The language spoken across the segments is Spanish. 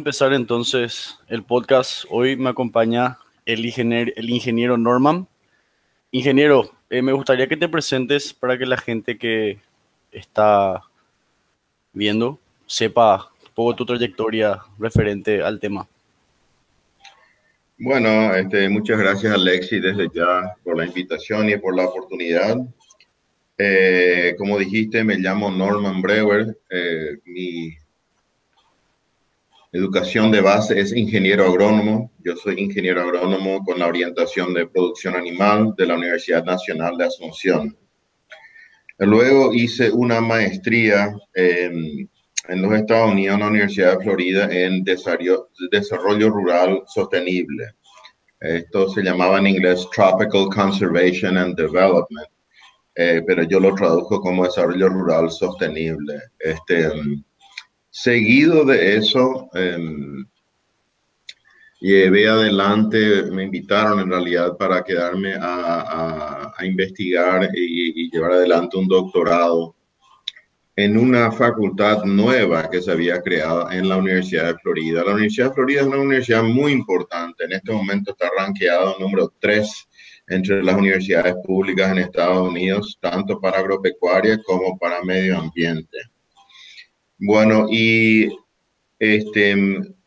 Empezar entonces el podcast. Hoy me acompaña el ingeniero, el ingeniero Norman. Ingeniero, eh, me gustaría que te presentes para que la gente que está viendo sepa un poco tu trayectoria referente al tema. Bueno, este, muchas gracias Alexi desde ya por la invitación y por la oportunidad. Eh, como dijiste, me llamo Norman Brewer. Eh, mi educación de base es ingeniero agrónomo. Yo soy ingeniero agrónomo con la orientación de producción animal de la Universidad Nacional de Asunción. Luego hice una maestría en, los Estados Unidos, en la Universidad de Florida, en desarrollo, rural sostenible. Esto se llamaba en inglés Tropical Conservation and Development, eh, pero yo lo traduzco como desarrollo rural sostenible. Este, Seguido de eso, llevé adelante, me invitaron en realidad para quedarme a, investigar y, llevar adelante un doctorado en una facultad nueva que se había creado en la Universidad de Florida. La Universidad de Florida es una universidad muy importante. En este momento está rankeado número 3 entre las universidades públicas en Estados Unidos, tanto para agropecuaria como para medio ambiente. Bueno, y este,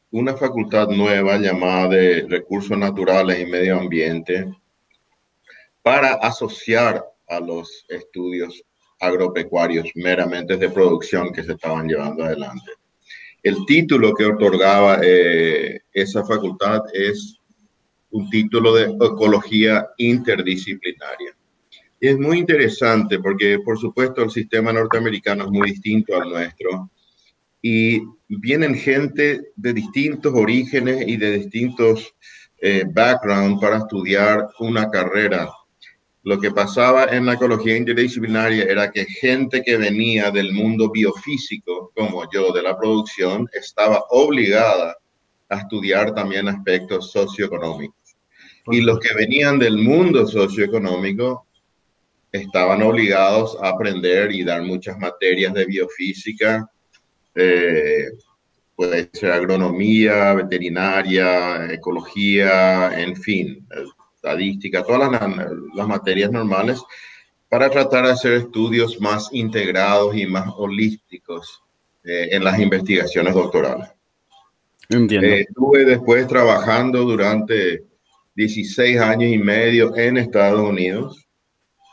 una facultad nueva llamada de Recursos Naturales y Medio Ambiente para asociar a los estudios agropecuarios meramente de producción que se estaban llevando adelante. El título que otorgaba eh, esa facultad es un título de ecología interdisciplinaria. Y es muy interesante porque, por supuesto, el sistema norteamericano es muy distinto al nuestro y vienen gente de distintos orígenes y de distintos eh, backgrounds para estudiar una carrera. Lo que pasaba en la ecología interdisciplinaria era que gente que venía del mundo biofísico, como yo, de la producción, estaba obligada a estudiar también aspectos socioeconómicos. Y los que venían del mundo socioeconómico estaban obligados a aprender y dar muchas materias de biofísica, eh, puede ser agronomía, veterinaria, ecología, en fin, estadística, todas las, materias normales, para tratar de hacer estudios más integrados y más holísticos eh, en las investigaciones doctorales. Entiendo. Eh, estuve después trabajando durante 16 años y medio en Estados Unidos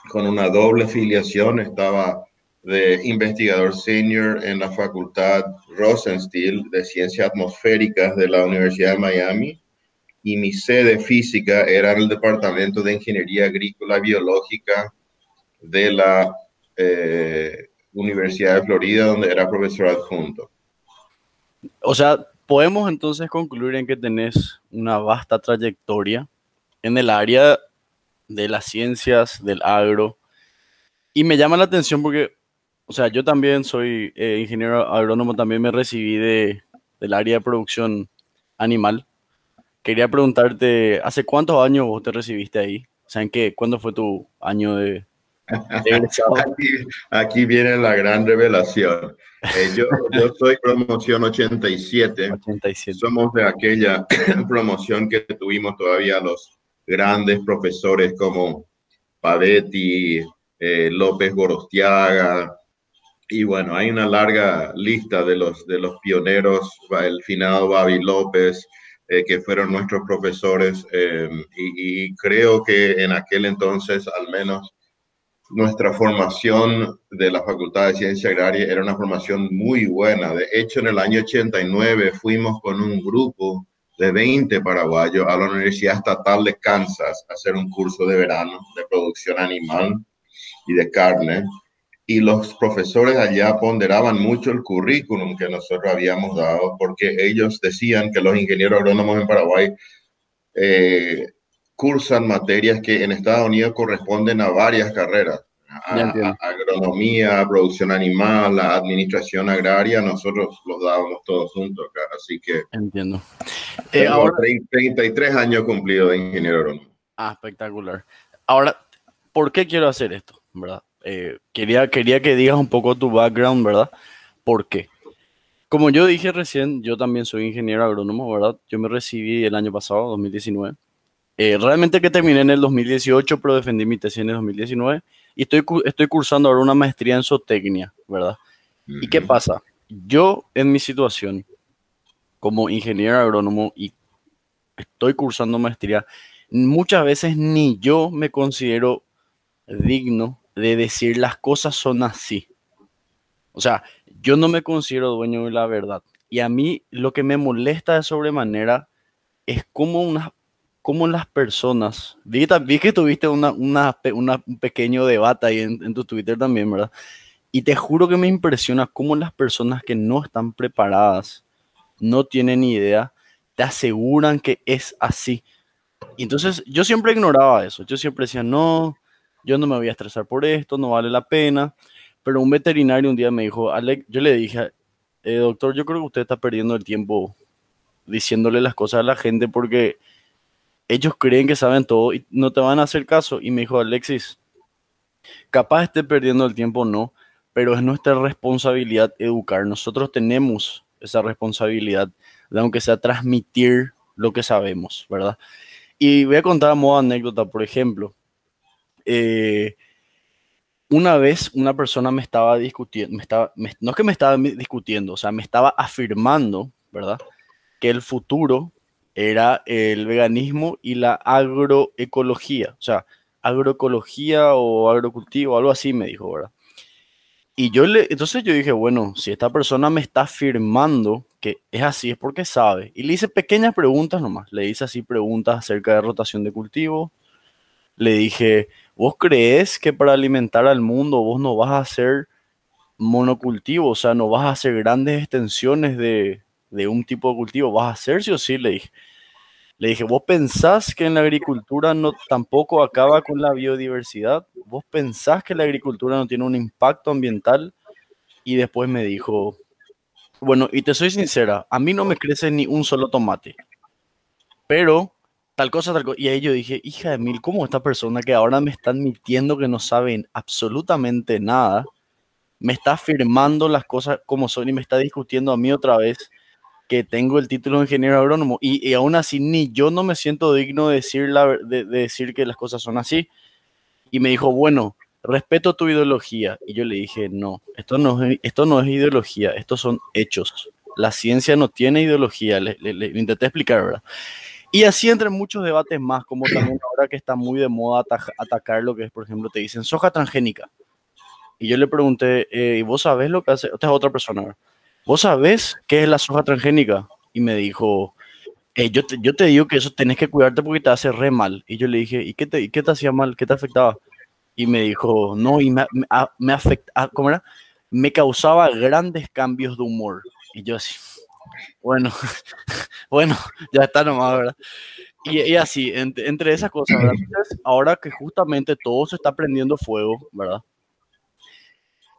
con una doble filiación. Estaba de investigador senior en la Facultad Rosenstiel de Ciencias Atmosféricas de la Universidad de Miami y mi sede física era el Departamento de Ingeniería Agrícola Biológica de la eh, Universidad de Florida, donde era profesor adjunto. O sea, podemos entonces concluir en que tenés una vasta trayectoria en el área de las ciencias, del agro, y me llama la atención porque o sea, yo también soy eh, ingeniero agrónomo, también me recibí de, del área de producción animal. Quería preguntarte, ¿hace cuántos años vos te recibiste ahí? O sea, ¿en qué? ¿Cuándo fue tu año de, aquí, aquí, viene la gran revelación. Eh, yo, yo soy promoción 87. 87. Somos de aquella promoción que tuvimos todavía los grandes profesores como Pavetti, eh, López Gorostiaga, y bueno, hay una larga lista de los, de los pioneros, el finado Babi López, eh, que fueron nuestros profesores, em, y, creo que en aquel entonces, al menos, nuestra formación de la Facultad de Ciencia Agraria era una formación muy buena. De hecho, en el año 89 fuimos con un grupo de 20 paraguayos a la Universidad Estatal de Kansas a hacer un curso de verano de producción animal y de carne y los profesores allá ponderaban mucho el currículum que nosotros habíamos dado porque ellos decían que los ingenieros agrónomos en Paraguay eh, cursan materias que en Estados Unidos corresponden a varias carreras. agronomía, producción animal, administración agraria, nosotros los dábamos todos juntos acá, así que... Entiendo. Eh, ahora, 33 años cumplidos de ingeniero agrónomo. Ah, espectacular. Ahora, ¿por qué quiero hacer esto? ¿Verdad? Eh, quería, quería que digas un poco tu background, ¿verdad? ¿Por qué? como yo dije recién, yo también soy ingeniero agrónomo, ¿verdad? Yo me recibí el año pasado, 2019. Eh, realmente que terminé en el 2018, pero defendí mi tesis en el 2019 y estoy, estoy cursando ahora una maestría en zootecnia, ¿verdad? ¿Y qué pasa? Yo en mi situación como ingeniero agrónomo y estoy cursando maestría, muchas veces ni yo me considero digno de decir las cosas son así. O sea, yo no me considero dueño de la verdad. Y a mí lo que me molesta de sobremanera es cómo, una, cómo las personas, vi, vi que tuviste una, una, un pequeño debate ahí en, en tu Twitter también, ¿verdad? Y te juro que me impresiona cómo las personas que no están preparadas, no tienen idea, te aseguran que es así. Entonces yo siempre ignoraba eso. Yo siempre decía, no, yo no me voy a estresar por esto, no vale la pena. Pero un veterinario un día me dijo, Alex, yo le dije, eh, doctor, yo creo que usted está perdiendo el tiempo diciéndole las cosas a la gente porque ellos creen que saben todo y no te van a hacer caso. Y me dijo, Alexis, capaz esté perdiendo el tiempo, no, pero es nuestra responsabilidad educar. Nosotros tenemos esa responsabilidad de, aunque sea transmitir lo que sabemos, ¿verdad? Y voy a contar a modo anécdota, por ejemplo. Eh, una vez una persona me estaba discutiendo, no es que me estaba discutiendo, o sea, me estaba afirmando, ¿verdad? Que el futuro era el veganismo y la agroecología, o sea, agroecología o agrocultivo, algo así me dijo, ¿verdad? Y yo le, entonces yo dije, bueno, si esta persona me está afirmando que es así, es porque sabe. Y le hice pequeñas preguntas nomás. Le hice así preguntas acerca de rotación de cultivo. Le dije, ¿vos crees que para alimentar al mundo vos no vas a hacer monocultivo? O sea, no vas a hacer grandes extensiones de, de un tipo de cultivo. ¿Vas a hacer sí o sí? Le dije. Le dije, ¿vos pensás que en la agricultura no tampoco acaba con la biodiversidad? ¿Vos pensás que la agricultura no tiene un impacto ambiental? Y después me dijo, bueno, y te soy sincera, a mí no me crece ni un solo tomate. Pero tal cosa, tal cosa. Y ahí yo dije, hija de mil, ¿cómo esta persona que ahora me está admitiendo que no saben absolutamente nada, me está afirmando las cosas como son y me está discutiendo a mí otra vez? que tengo el título de ingeniero agrónomo y, aún así ni yo no me siento digno de decir, la, de, decir que las cosas son así. Y me dijo, bueno, respeto tu ideología. Y yo le dije, no, esto no es, esto no es ideología, estos son hechos. La ciencia no tiene ideología, le, intenté explicar, ¿verdad? Y así entre muchos debates más, como también ahora que está muy de moda atacar lo que es, por ejemplo, te dicen soja transgénica. Y yo le pregunté, eh, ¿y vos sabés lo que hace? Esta es otra persona. ¿vos sabés qué es la soja transgénica? Y me dijo, eh, yo, te, yo te digo que eso tenés que cuidarte porque te hace re mal. Y yo le dije, ¿y qué te, qué te hacía mal? ¿Qué te afectaba? Y me dijo, no, y me, me, me afecta, ah, ¿cómo era? Me causaba grandes cambios de humor. Y yo así, bueno, bueno, ya está nomás, ¿verdad? Y, así, entre, entre, esas cosas, ¿verdad? Ahora que justamente todo se está prendiendo fuego, ¿verdad?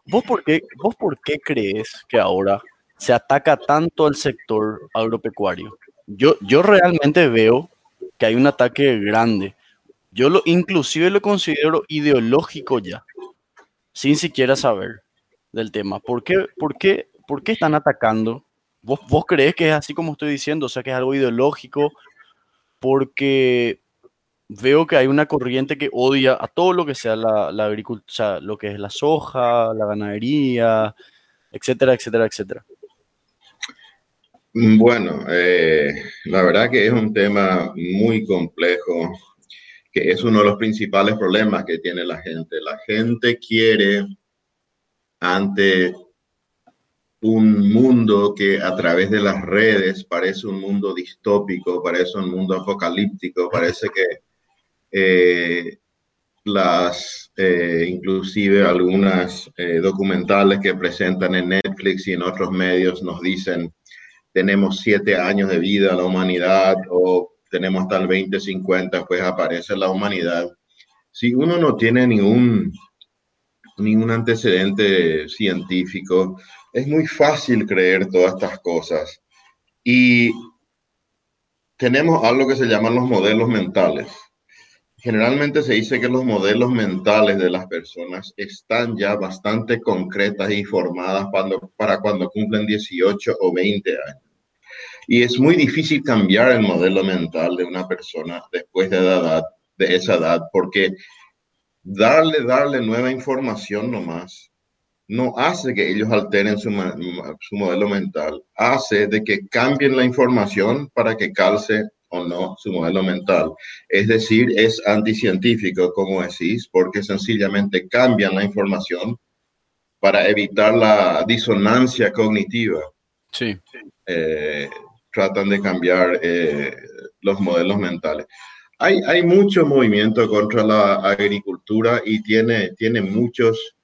¿Vos por qué, vos por qué crees que ahora se ataca tanto al sector agropecuario. Yo, yo realmente veo que hay un ataque grande. Yo lo, inclusive lo considero ideológico ya, sin siquiera saber del tema. ¿Por qué, por qué, por qué están atacando? ¿Vos, ¿Vos crees que es así como estoy diciendo? O sea, que es algo ideológico, porque veo que hay una corriente que odia a todo lo que sea la, la agricultura, lo que es la soja, la ganadería, etcétera, etcétera, etcétera. Bueno, eh, la verdad que es un tema muy complejo, que es uno de los principales problemas que tiene la gente. La gente quiere, ante un mundo que a través de las redes parece un mundo distópico, parece un mundo apocalíptico, parece que eh, las, eh, inclusive algunas documentales que presentan en Netflix y en otros medios nos dicen tenemos siete años de vida la humanidad o tenemos hasta el 2050, pues aparece la humanidad. Si uno no tiene ningún, ningún antecedente científico, es muy fácil creer todas estas cosas. Y tenemos algo que se llaman los modelos mentales. generalmente se dice que los modelos mentales de las personas están ya bastante concretas y formadas para cuando cumplen 18 o 20 años. Y es muy difícil cambiar el modelo mental de una persona después de, esa edad, porque darle, darle nueva información nomás no hace que ellos alteren su, su modelo mental, hace de que cambien la información para que calce o no su modelo mental. Es decir, es anticientífico, como decís, porque sencillamente cambian la información para evitar la disonancia cognitiva. Sí. Eh, tratan de cambiar eh, los modelos mentales. Hay, hay mucho movimiento contra la agricultura y tiene, tiene muchos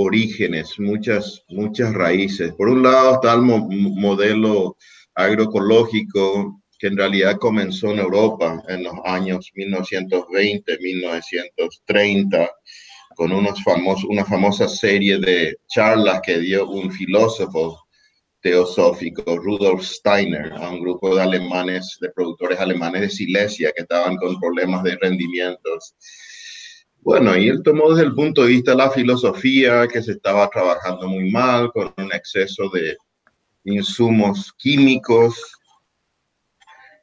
orígenes, muchas, muchas raíces. Por un lado está el modelo agroecológico que en realidad comenzó en Europa en los años 1920, 1930, con unos famosos, una famosa serie de charlas que dio un filósofo teosófico, Rudolf Steiner, a un grupo de alemanes, de productores alemanes de Silesia que estaban con problemas de rendimientos. Bueno, y él tomó desde el punto de vista de la filosofía que se estaba trabajando muy mal, con un exceso de insumos químicos,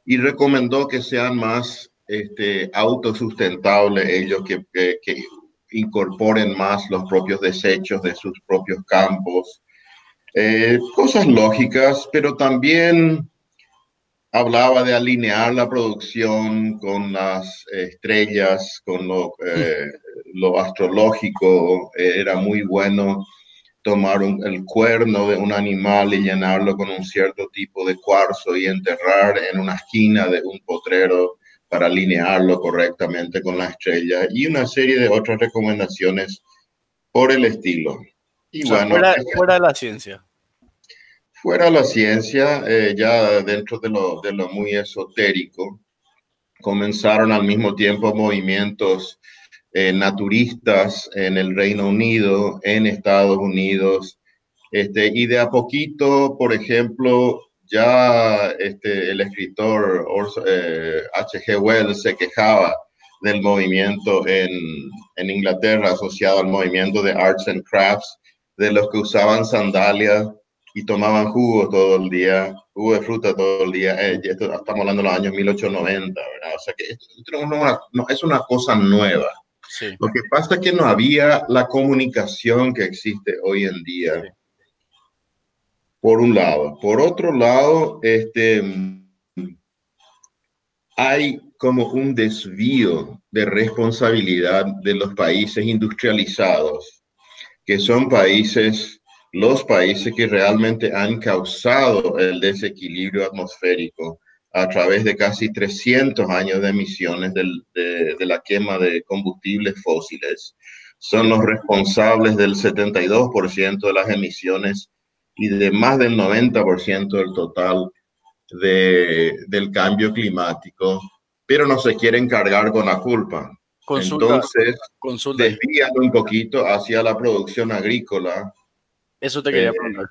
y recomendó que sean más este, autosustentables ellos, que, que incorporen más los propios desechos de sus propios campos, eh, cosas lógicas, pero también hablaba de alinear la producción con las estrellas, con lo, eh, lo astrológico. era muy bueno tomar el cuerno de un animal y llenarlo con un cierto tipo de cuarzo y enterrar en una esquina de un potrero para alinearlo correctamente con la estrella y una serie de otras recomendaciones por el estilo. Y bueno, fuera, fuera de la ciencia fuera la ciencia, eh, ya dentro de lo, de lo muy esotérico, comenzaron al mismo tiempo movimientos eh, naturistas en el Reino Unido, en Estados Unidos, este, y de a poquito, por ejemplo, ya este, el escritor H.G. Eh, Wells se quejaba del movimiento en, en, Inglaterra asociado al movimiento de Arts and Crafts, de los que usaban sandalias y tomaban jugo todo el día, jugo de fruta todo el día. Eh, estamos hablando de los años 1890, ¿verdad? O sea que esto, no, es una cosa nueva. Lo que pasa es que no había la comunicación que existe hoy en día. Por un lado. Por otro lado, este, hay como un desvío de responsabilidad de los países industrializados, que son países los países que realmente han causado el desequilibrio atmosférico a través de casi 300 años de emisiones de, la quema de combustibles fósiles. Son los responsables del 72% de las emisiones y de más del 90% del total del cambio climático, pero no se quieren cargar con la culpa. Entonces, desvían un poquito hacia la producción agrícola eso te quería eh, preguntar.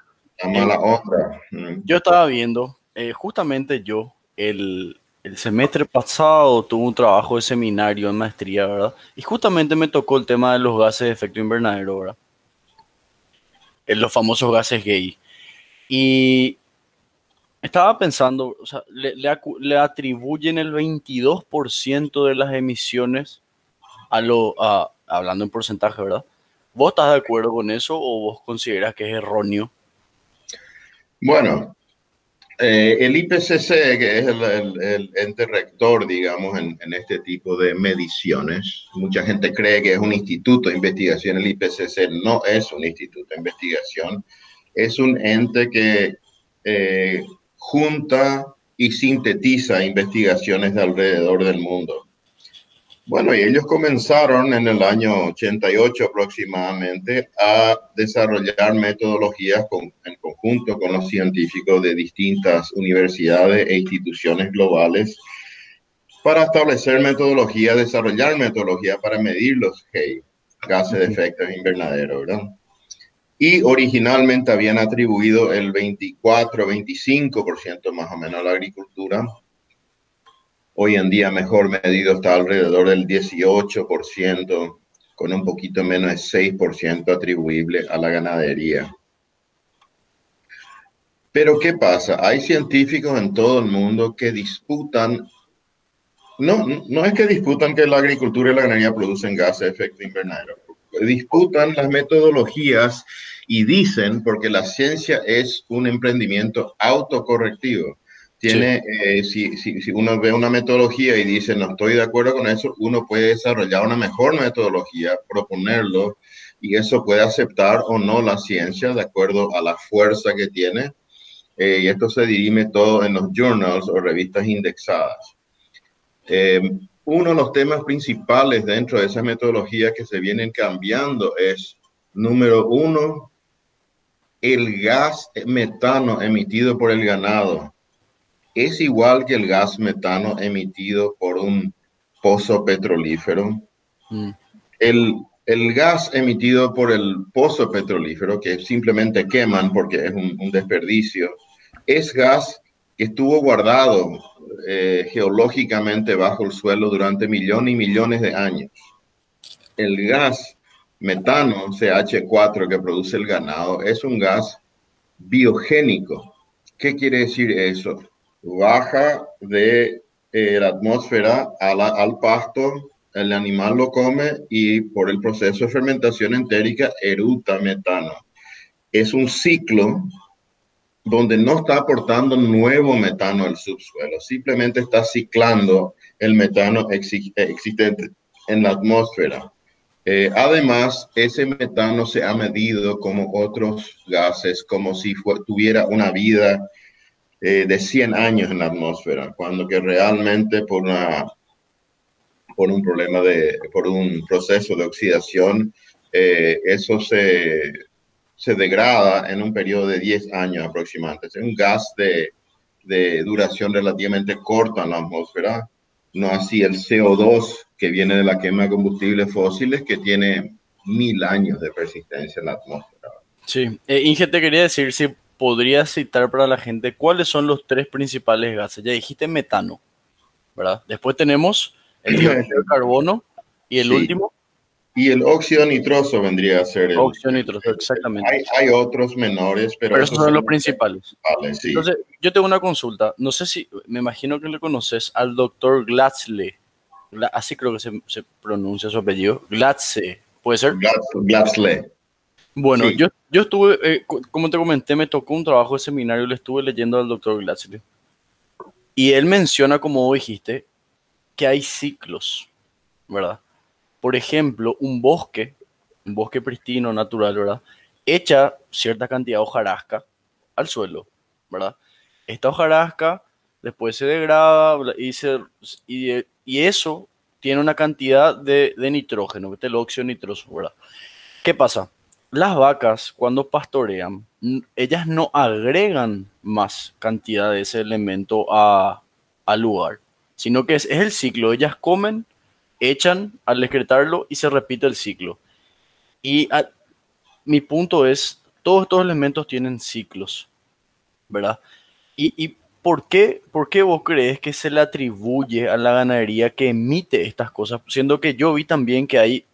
Mm. Yo estaba viendo, eh, justamente yo, el, semestre pasado tuve un trabajo de seminario en maestría, ¿verdad? Y justamente me tocó el tema de los gases de efecto invernadero, ¿verdad? Los famosos gases gay. Y estaba pensando, o sea, le, atribuyen el 22% de las emisiones a lo, hablando en porcentaje, ¿verdad? ¿Vos estás de acuerdo con eso o vos consideras que es erróneo? Bueno, eh, el IPCC, que es el, ente rector, digamos, en, este tipo de mediciones, mucha gente cree que es un instituto de investigación. El IPCC no es un instituto de investigación, es un ente que eh, junta y sintetiza investigaciones de alrededor del mundo. Bueno, y ellos comenzaron en el año 88 aproximadamente a desarrollar metodologías en conjunto con los científicos de distintas universidades e instituciones globales para establecer metodología, desarrollar metodología para medir los gases de efecto invernadero, ¿verdad? Y originalmente habían atribuido el 24, 25% más o menos a la agricultura, Hoy en día mejor medido está alrededor del 18%, con un poquito menos de 6% atribuible a la ganadería. Pero ¿qué pasa? Hay científicos en todo el mundo que disputan, no, no es que disputan que la agricultura y la ganadería producen gases de efecto invernadero, disputan las metodologías y dicen, porque la ciencia es un emprendimiento autocorrectivo, tiene, eh, si, si, si, uno ve una metodología y dice no estoy de acuerdo con eso, uno puede desarrollar una mejor metodología, proponerlo, y eso puede aceptar o no la ciencia de acuerdo a la fuerza que tiene. Eh, y esto se dirime todo en los journals o revistas indexadas. Eh, uno de los temas principales dentro de esa metodología que se vienen cambiando es, número uno, el gas metano emitido por el ganado es igual que el gas metano emitido por un pozo petrolífero. Mm. El, el, gas emitido por el pozo petrolífero, que simplemente queman porque es un, desperdicio, es gas que estuvo guardado eh, geológicamente bajo el suelo durante millones y millones de años. El gas metano, CH4, que produce el ganado, es un gas biogénico. ¿Qué quiere decir eso? Baja de eh, la atmósfera al pasto, el animal lo come y por el proceso de fermentación entérica eruta metano. Es un ciclo donde no está aportando nuevo metano al subsuelo, simplemente está ciclando el metano existente en la atmósfera. Eh, además, ese metano se ha medido como otros gases, como si tuviera una vida eh, de 100 años en la atmósfera, cuando que realmente por, una, por un problema de, por un proceso de oxidación, eh, eso se, se degrada en un periodo de 10 años aproximadamente. Es un gas de, de duración relativamente corta en la atmósfera, no así el CO2 que viene de la quema de combustibles fósiles que tiene mil años de persistencia en la atmósfera. Sí, eh, Inge, te quería decir si podrías citar para la gente cuáles son los tres principales gases. Ya dijiste metano, ¿verdad? Después tenemos el dióxido de carbono y el último. Y el óxido nitroso vendría a ser el. Óxido nitroso, exactamente. Hay, hay otros menores, pero. Pero esos son los principales. Entonces, yo tengo una consulta. No sé si. Me imagino que le conoces al doctor Glatzle. Así creo que se, se pronuncia su apellido. Glatze. ¿Puede ser? Glatzle. Bueno, yo, yo estuve, eh, como te comenté, me tocó un trabajo de seminario, le estuve leyendo al doctor Glatzley. Y él menciona, como dijiste, que hay ciclos, ¿verdad? Por ejemplo, un bosque, un bosque pristino, natural, ¿verdad? Echa cierta cantidad de hojarasca al suelo, ¿verdad? Esta hojarasca después se degrada y, se, y, y eso tiene una cantidad de, de nitrógeno, que es el óxido nitroso, ¿verdad? ¿Qué pasa? Las vacas cuando pastorean, ellas no agregan más cantidad de ese elemento al lugar, sino que es, el ciclo. Ellas comen, echan al excretarlo y se repite el ciclo. Y mi punto es, todos estos elementos tienen ciclos, ¿verdad? Y, ¿por, qué, ¿por qué vos crees que se le atribuye a la ganadería que emite estas cosas? Siendo que yo vi también que hay,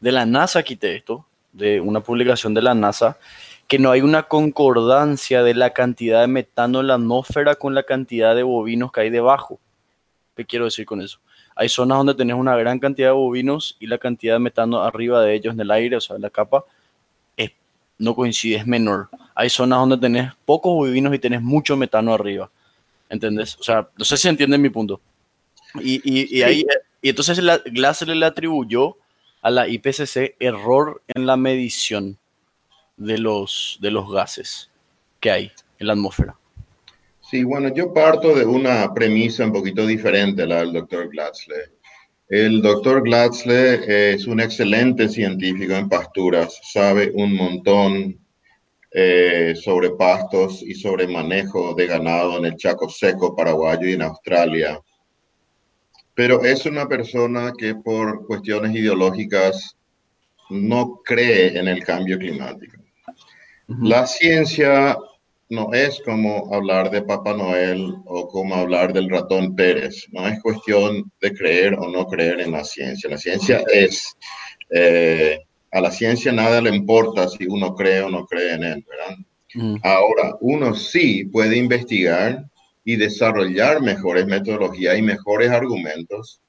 de la NASA quité esto, de una publicación de la NASA que no hay una concordancia de la cantidad de metano en la atmósfera con la cantidad de bovinos que hay debajo. ¿Qué quiero decir con eso? Hay zonas donde tenés una gran cantidad de bovinos y la cantidad de metano arriba de ellos en el aire, o sea, en la capa, es, no coincide, es menor. Hay zonas donde tenés pocos bovinos y tenés mucho metano arriba. ¿Entendés? O sea, no sé si entienden mi punto. Y, ahí, y entonces la, Glaser le atribuyó a la IPCC error en la medición de los, de los gases que hay en la atmósfera. Sí, bueno, yo parto de una premisa un poquito diferente a la del doctor Glatzle. El doctor Glatzle es un excelente científico en pasturas, sabe un montón eh, sobre pastos y sobre manejo de ganado en el Chaco Seco paraguayo y en Australia pero es una persona que por cuestiones ideológicas no cree en el cambio climático. La ciencia no es como hablar de Papá Noel o como hablar del ratón Pérez. No es cuestión de creer o no creer en la ciencia. La ciencia es, eh, a la ciencia nada le importa si uno cree o no cree en él, ¿verdad? Mm. Ahora, uno sí puede investigar y desarrollar mejores metodologías y mejores argumentos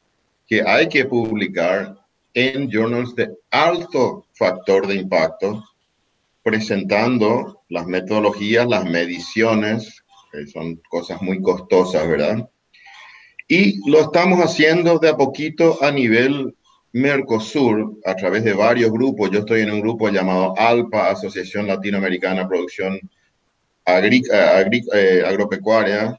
que hay que publicar en journals de alto factor de impacto, presentando las metodologías, las mediciones, que son cosas muy costosas, ¿verdad? Y lo estamos haciendo de a poquito a nivel Mercosur, a través de varios grupos. Yo estoy en un grupo llamado ALPA, Asociación Latinoamericana Producción Agri eh, Agropecuaria,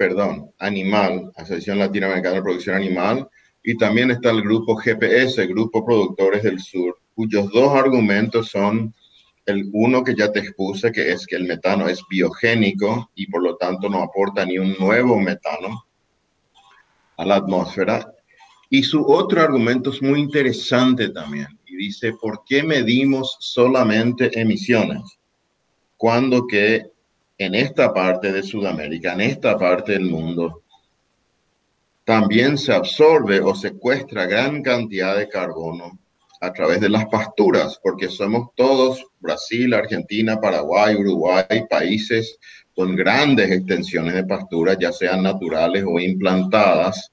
perdón, Animal, Asociación Latinoamericana de Producción Animal, y también está el grupo GPS, Grupo Productores del Sur, cuyos dos argumentos son el uno que ya te expuse, que es que el metano es biogénico y por lo tanto no aporta ni un nuevo metano a la atmósfera. Y su otro argumento es muy interesante también y dice, ¿por qué medimos solamente emisiones? Cuando que en esta parte de Sudamérica, en esta parte del mundo, también se absorbe o secuestra gran cantidad de carbono a través de las pasturas, porque somos todos, Brasil, Argentina, Paraguay, Uruguay, países con grandes extensiones de pasturas, ya sean naturales o implantadas,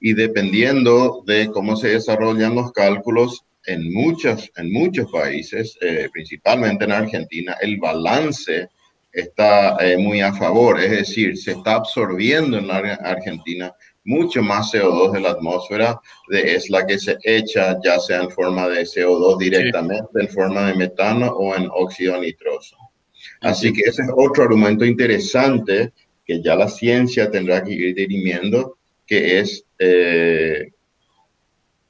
y dependiendo de cómo se desarrollan los cálculos en, muchos en muchos países, eh, principalmente en Argentina, el balance está eh, muy a favor, es decir, se está absorbiendo en la Argentina mucho más CO2 de la atmósfera de es la que se echa ya sea en forma de CO2 directamente, en forma de metano o en óxido nitroso. Así que ese es otro argumento interesante que ya la ciencia tendrá que ir dirimiendo, que es eh,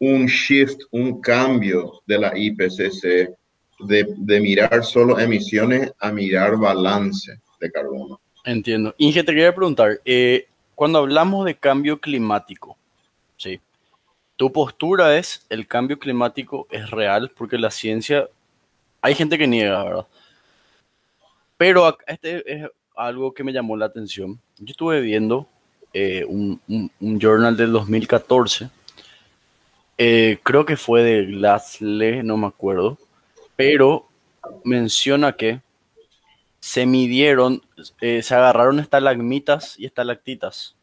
un shift, un cambio de la IPCC de, mirar solo emisiones a mirar balance de carbono. Entiendo. Inge, te quería preguntar, eh, cuando hablamos de cambio climático, ¿sí? Tu postura es, el cambio climático es real, porque la ciencia, hay gente que niega, ¿verdad? Pero este es algo que me llamó la atención. Yo estuve viendo eh, un, journal del 2014, eh, creo que fue de Glassley, no me acuerdo, pero menciona que se midieron, eh, se agarraron estalagmitas y estalactitas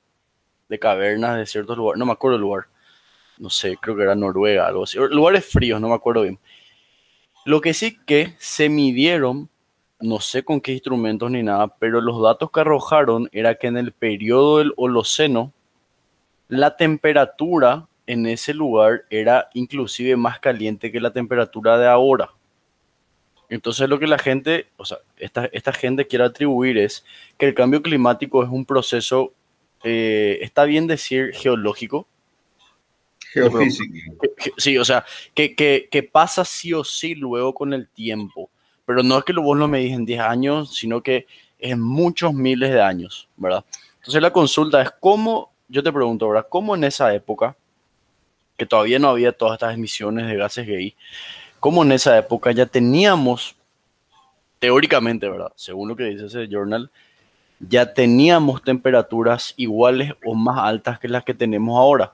de cavernas de ciertos lugares, no me acuerdo el lugar, no sé, creo que era Noruega, algo así, lugares fríos, no me acuerdo bien. Lo que sí que se midieron, no sé con qué instrumentos ni nada, pero los datos que arrojaron era que en el periodo del Holoceno, la temperatura en ese lugar era inclusive más caliente que la temperatura de ahora. Entonces lo que la gente, o sea, esta, esta gente quiere atribuir es que el cambio climático es un proceso, eh, está bien decir geológico. Geofísico. Sí, o sea, que, que, que, pasa sí o sí luego con el tiempo. Pero no es que vos lo medís en 10 años, sino que en muchos miles de años, ¿verdad? Entonces la consulta es cómo, yo te pregunto, ¿verdad? ¿Cómo en esa época, que todavía no había todas estas emisiones de gases gay, como en esa época ya teníamos, teóricamente, ¿verdad? Según lo que dice ese journal, ya teníamos temperaturas iguales o más altas que las que tenemos ahora.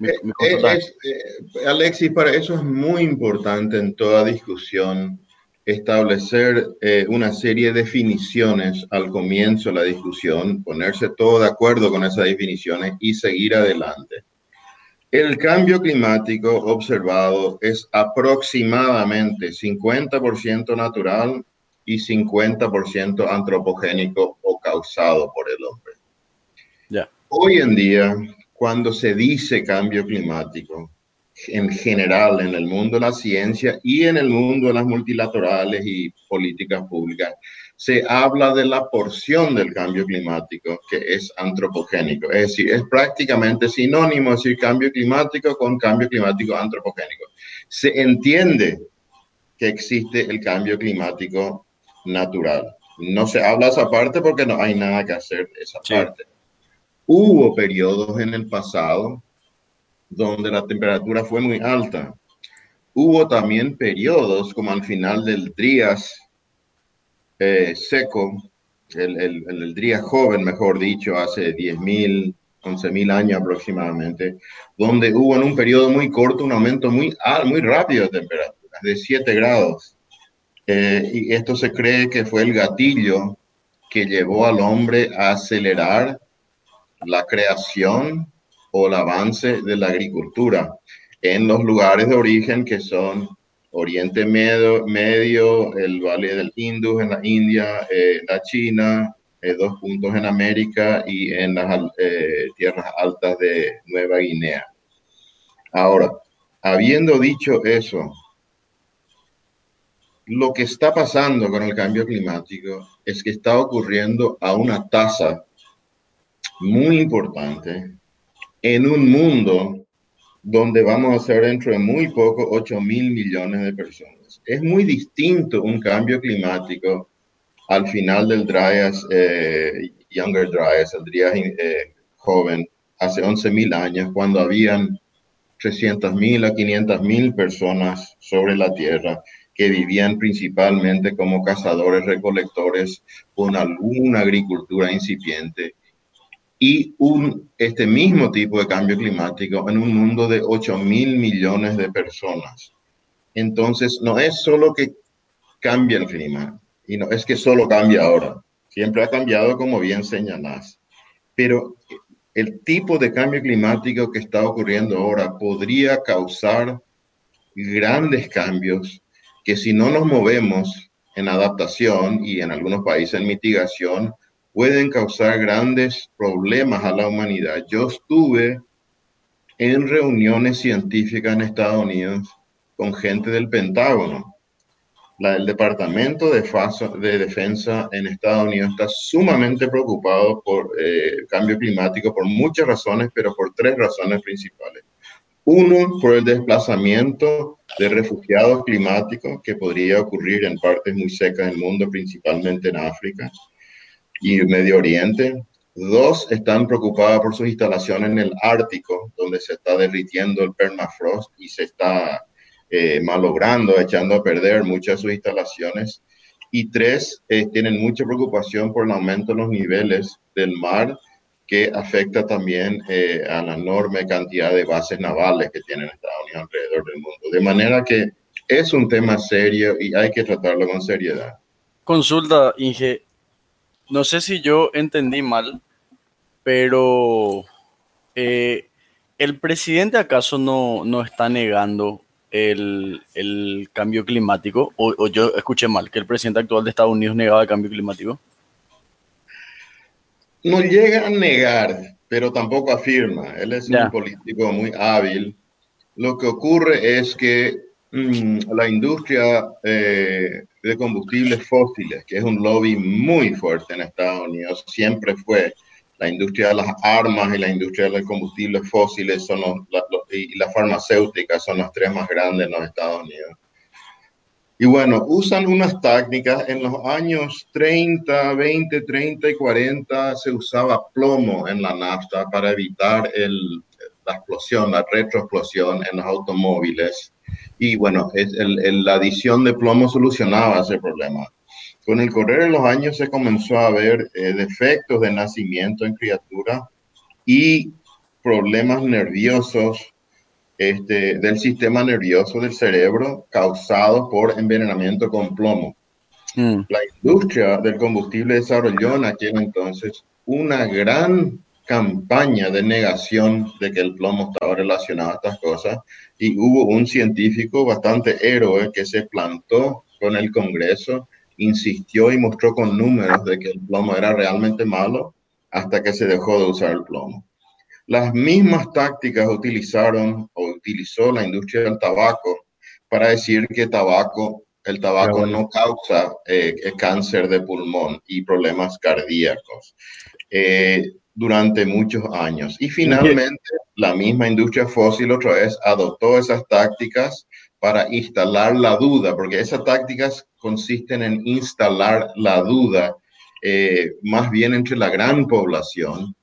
Eh, eh, eh, Alexis, para eso es muy importante en toda discusión establecer una serie de definiciones al comienzo de la discusión, ponerse todo de acuerdo con esas definiciones y seguir adelante. El cambio climático observado es aproximadamente 50% natural y 50% antropogénico o causado por el hombre. Ya. Hoy en día, cuando se dice cambio climático, en general en el mundo de la ciencia y en el mundo de las multilaterales y políticas públicas, se habla de la porción del cambio climático que es antropogénico. Es decir, es prácticamente sinónimo decir cambio climático con cambio climático antropogénico. Se entiende que existe el cambio climático natural. No se habla esa parte porque no hay nada que hacer de esa parte. Hubo periodos en el pasado donde la temperatura fue muy alta. Hubo también periodos como al final del Trias eh, seco, el, el, el, día joven, mejor dicho, hace 10.000, 11.000 años aproximadamente, donde hubo en un periodo muy corto un aumento muy, muy rápido de temperatura, de 7 grados. Eh, y esto se cree que fue el gatillo que llevó al hombre a acelerar la creación o el avance de la agricultura en los lugares de origen que son Oriente Medio, el Valle del Indus en la India, eh, la China, eh, dos puntos en América y en las eh, tierras altas de Nueva Guinea. Ahora, habiendo dicho eso, lo que está pasando con el cambio climático es que está ocurriendo a una tasa muy importante en un mundo donde vamos a ser dentro de muy poco 8 mil millones de personas. Es muy distinto un cambio climático al final del Dryas, eh, Younger Dryas, el Dryas eh, joven, hace 11 mil años, cuando habían 300 mil a 500 mil personas sobre la Tierra que vivían principalmente como cazadores, recolectores, con alguna agricultura incipiente y un, este mismo tipo de cambio climático en un mundo de 8 mil millones de personas. Entonces, no es solo que cambia el clima, y no es que solo cambia ahora, siempre ha cambiado como bien señalás, pero el tipo de cambio climático que está ocurriendo ahora podría causar grandes cambios que si no nos movemos en adaptación y en algunos países en mitigación, pueden causar grandes problemas a la humanidad. Yo estuve en reuniones científicas en Estados Unidos con gente del Pentágono. El Departamento de, de, Defensa en Estados Unidos está sumamente preocupado por el eh, cambio climático por muchas razones, pero por tres razones principales. Uno, por el desplazamiento de refugiados climáticos que podría ocurrir en partes muy secas del mundo, principalmente en África y Medio Oriente. Dos están preocupadas por sus instalaciones en el Ártico, donde se está derritiendo el permafrost y se está eh, malogrando, echando a perder muchas de sus instalaciones. Y tres, eh, tienen mucha preocupación por el aumento de los niveles del mar, que afecta también eh, a la enorme cantidad de bases navales que tienen Estados Unidos alrededor del mundo. De manera que es un tema serio y hay que tratarlo con seriedad. Consulta, Inge, no sé si yo entendí mal, pero eh, ¿el presidente acaso no, no está negando el, cambio climático? O, yo escuché mal, que el presidente actual de Estados Unidos negaba el cambio climático? No llega a negar, pero tampoco afirma. Él es un político muy hábil. Lo que ocurre es que mm, la industria eh, de combustibles fósiles, que es un lobby muy fuerte en Estados Unidos, siempre fue. La industria de las armas y la industria de los combustibles fósiles son y las farmacéuticas son las tres más grandes en los Estados Unidos. Y bueno, usan unas tácticas. En los años 30, 20, 30 y 40 se usaba plomo en la nafta para evitar el, la explosión, la retroexplosión en los automóviles y bueno, es el, la adición de plomo solucionaba ese problema. Con el correr de los años se comenzó a ver eh, defectos de nacimiento en criatura y problemas nerviosos este, del sistema nervioso del cerebro causados por envenenamiento con plomo. Mm. La industria del combustible desarrolló en aquel entonces una gran campaña de negación de que el plomo estaba relacionado a estas cosas y hubo un científico bastante héroe que se plantó con el Congreso, insistió y mostró con números de que el plomo era realmente malo hasta que se dejó de usar el plomo. Las mismas tácticas utilizaron o utilizó la industria del tabaco para decir que tabaco, el tabaco no causa eh, cáncer de pulmón y problemas cardíacos. Eh, durante muchos años. Y finalmente, la misma industria fósil otra vez adoptó esas tácticas para instalar la duda, porque esas tácticas consisten en instalar la duda eh, más bien entre la gran población,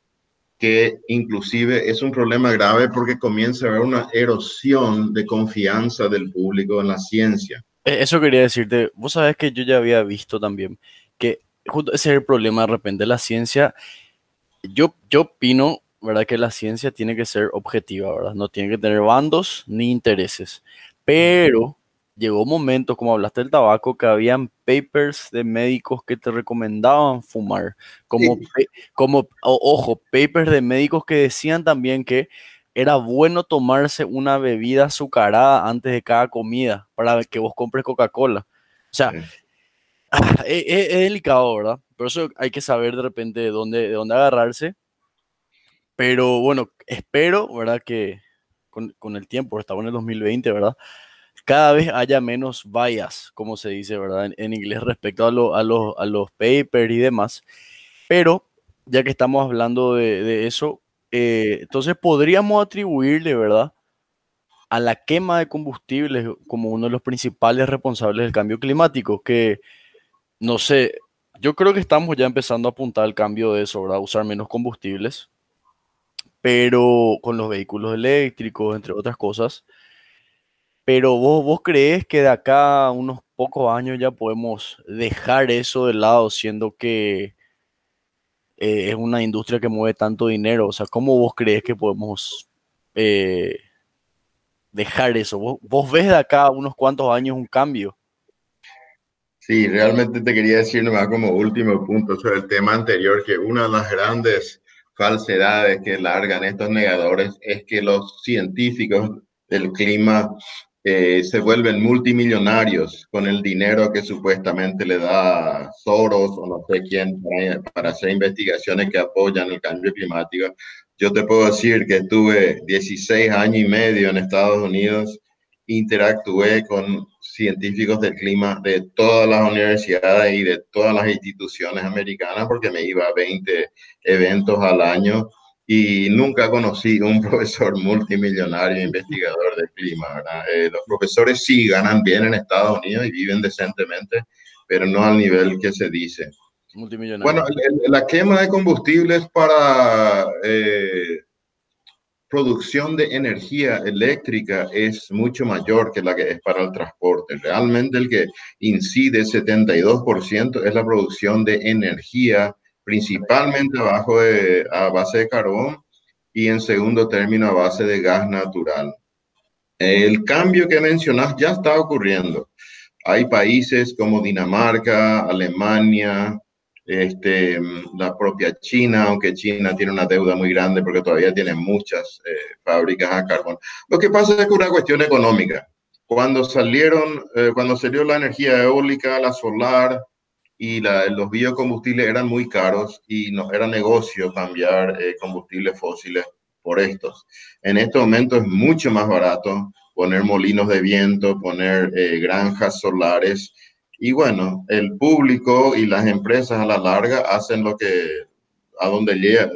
que inclusive es un problema grave porque comienza a haber una erosión de confianza del público en la ciencia. E-, eso quería decirte, vos sabés que yo ya había visto también que justo ese es el problema de repente. La ciencia, yo, yo opino, ¿verdad? Que la ciencia tiene que ser objetiva, ¿verdad? No tiene que tener bandos ni intereses. Pero llegó un momento, como hablaste del tabaco, que habían papers de médicos que te recomendaban fumar. Como, como ojo, papers de médicos que decían también que era bueno tomarse una bebida azucarada antes de cada comida para que vos compres Coca-Cola. O sea, e, e, es, delicado, ¿verdad? Por eso hay que saber de repente de dónde, de dónde agarrarse. Pero bueno, espero, ¿verdad? Que con, el tiempo, estamos en el 2020, ¿verdad? cada vez haya menos bias, como se dice, ¿verdad? En, inglés respecto a, a, los, a los papers y demás. Pero, ya que estamos hablando de, eso, eh, entonces podríamos atribuirle, ¿verdad? A la quema de combustibles como uno de los principales responsables del cambio climático, que, no sé, yo creo que estamos ya empezando a apuntar al cambio de eso, ¿verdad? Usar menos combustibles, pero con los vehículos eléctricos, entre otras cosas. Pero vos, vos crees que de acá a unos pocos años ya podemos dejar eso de lado, siendo que eh, es una industria que mueve tanto dinero. O sea, ¿cómo vos crees que podemos eh, dejar eso? ¿Vos, ves de acá a unos cuantos años un cambio? Sí, realmente te quería decir nomás como último punto sobre el tema anterior, que una de las grandes falsedades que largan estos negadores es que los científicos del clima eh, se vuelven multimillonarios con el dinero que supuestamente le da Soros o no sé quién para, hacer investigaciones que apoyan el cambio climático. Yo te puedo decir que estuve 16 años y medio en Estados Unidos, interactué con científicos del clima de todas las universidades y de todas las instituciones americanas porque me iba a 20 eventos al año y nunca conocí un profesor multimillonario investigador del clima. Eh, los profesores sí ganan bien en Estados Unidos y viven decentemente, pero no al nivel que se dice. Bueno, la quema de combustibles para eh, producción de energía eléctrica es mucho mayor que la que es para el transporte. Realmente el que incide 72% es la producción de energía principalmente a base de carbón y en segundo término a base de gas natural. El cambio que mencionas ya está ocurriendo. Hay países como Dinamarca, Alemania, este, la propia China, aunque China tiene una deuda muy grande porque todavía tiene muchas eh, fábricas a carbón. Lo que pasa es que una cuestión económica. Cuando salieron, eh, cuando salió la energía eólica, la solar, y los biocombustibles eran muy caros y no era negocio cambiar eh, combustibles fósiles por estos. En este momento es mucho más barato poner molinos de viento, poner eh, granjas solares y bueno, el público y las empresas a la larga hacen lo que a donde llega,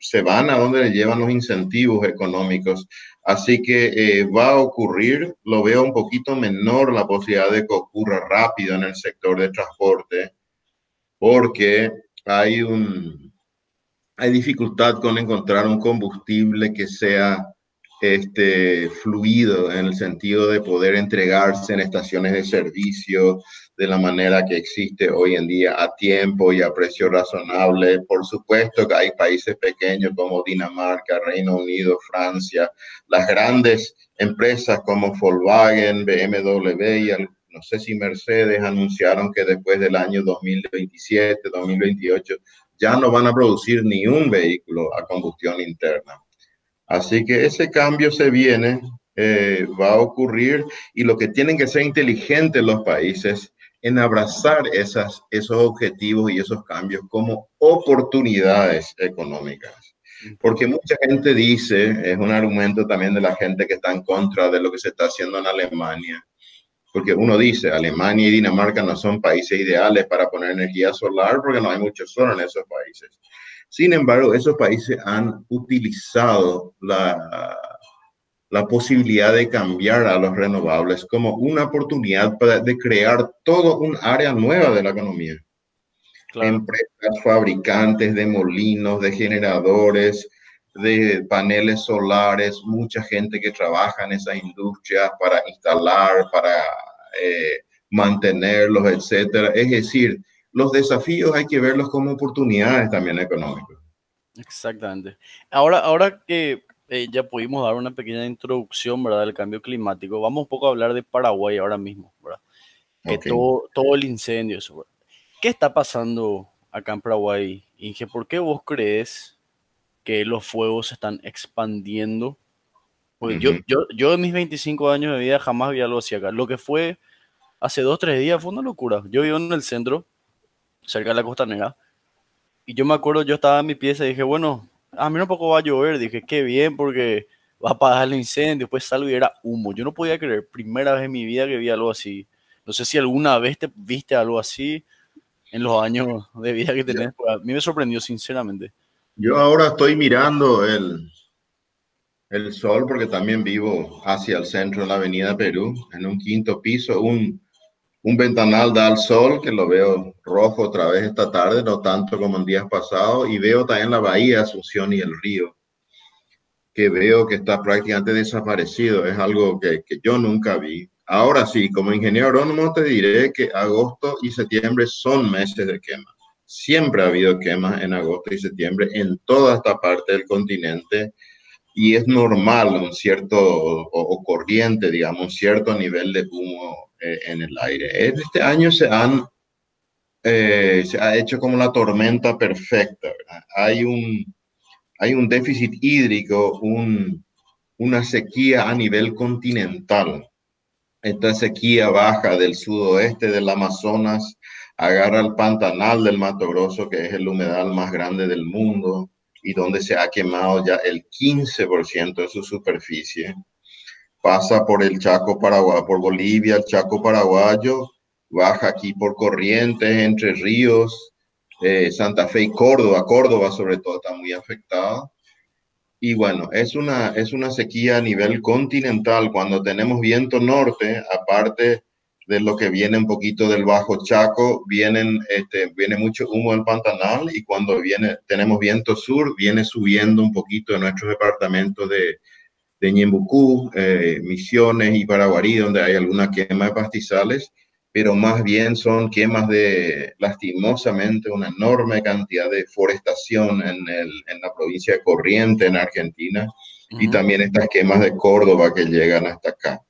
se van a donde le llevan los incentivos económicos. Así que eh, va a ocurrir, lo veo un poquito menor la posibilidad de que ocurra rápido en el sector de transporte, porque hay, un, hay dificultad con encontrar un combustible que sea este, fluido en el sentido de poder entregarse en estaciones de servicio de la manera que existe hoy en día a tiempo y a precio razonable. Por supuesto que hay países pequeños como Dinamarca, Reino Unido, Francia, las grandes empresas como Volkswagen, BMW y no sé si Mercedes anunciaron que después del año 2027, 2028 ya no van a producir ni un vehículo a combustión interna. Así que ese cambio se viene, eh, va a ocurrir y lo que tienen que ser inteligentes los países en abrazar esas, esos objetivos y esos cambios como oportunidades económicas. Porque mucha gente dice, es un argumento también de la gente que está en contra de lo que se está haciendo en Alemania, porque uno dice, Alemania y Dinamarca no son países ideales para poner energía solar porque no hay mucho sol en esos países. Sin embargo, esos países han utilizado la, la posibilidad de cambiar a los renovables como una oportunidad para, de crear todo un área nueva de la economía. Empresas, fabricantes de molinos, de generadores, de paneles solares, mucha gente que trabaja en esas industrias para instalar, para eh, mantenerlos, etcétera. Es decir, los desafíos hay que verlos como oportunidades también económicas. Exactamente. Ahora, ahora que eh, ya pudimos dar una pequeña introducción, ¿verdad? Del cambio climático, vamos un poco a hablar de Paraguay ahora mismo, ¿verdad? Que todo, todo el incendio, eso, ¿Qué está pasando acá en Paraguay, Inge? ¿Por qué vos crees que los fuegos se están expandiendo? Porque yo, yo, yo en mis 25 años de vida jamás vi algo así acá. Lo que fue hace dos, tres días fue una locura. Yo vivo en el centro, cerca de la Costa Negra, y yo me acuerdo, yo estaba en mi pieza y dije, bueno, a mí un poco va a llover. Dije, qué bien, porque va a apagar el incendio. Después salgo y era humo. Yo no podía creer, primera vez en mi vida que vi algo así. No sé si alguna vez te viste algo así en los años de vida que tenés. A mí me sorprendió, sinceramente. Yo ahora estoy mirando el, el sol porque también vivo hacia el centro de la Avenida Perú, en un quinto piso, un un ventanal da al sol, que lo veo rojo otra vez esta tarde, no tanto como en días pasados, y veo también la bahía Asunción y el río, que veo que está prácticamente desaparecido. Es algo que, que yo nunca vi. Ahora sí, como ingeniero agrónomo te diré que agosto y septiembre son meses de quema. Siempre ha habido quemas en agosto y septiembre en toda esta parte del continente y es normal un cierto o, corriente, digamos, un cierto nivel de humo eh, en el aire. Este año se han eh, se ha hecho como la tormenta perfecta. Hay un hay un déficit hídrico, un, una sequía a nivel continental. Esta sequía baja del sudoeste del Amazonas, agarra el pantanal del Mato Grosso, que es el humedal más grande del mundo, y donde se ha quemado ya el 15% de su superficie. Pasa por el Chaco Paraguay, por Bolivia, el Chaco Paraguayo, baja aquí por Corrientes, Entre Ríos, eh, Santa Fe y Córdoba. Córdoba sobre todo está muy afectada. Y bueno, es una, es una sequía a nivel continental. Cuando tenemos viento norte, aparte de lo que viene un poquito del Bajo Chaco, vienen, este, viene mucho humo del Pantanal y cuando viene, tenemos viento sur, viene subiendo un poquito en nuestros departamentos de, de Ñembucú, eh, Misiones y Paraguarí, donde hay alguna quema de pastizales, pero más bien son quemas de, lastimosamente, una enorme cantidad de forestación en, el, en la provincia de Corriente, en Argentina, y también estas quemas de Córdoba que llegan hasta acá.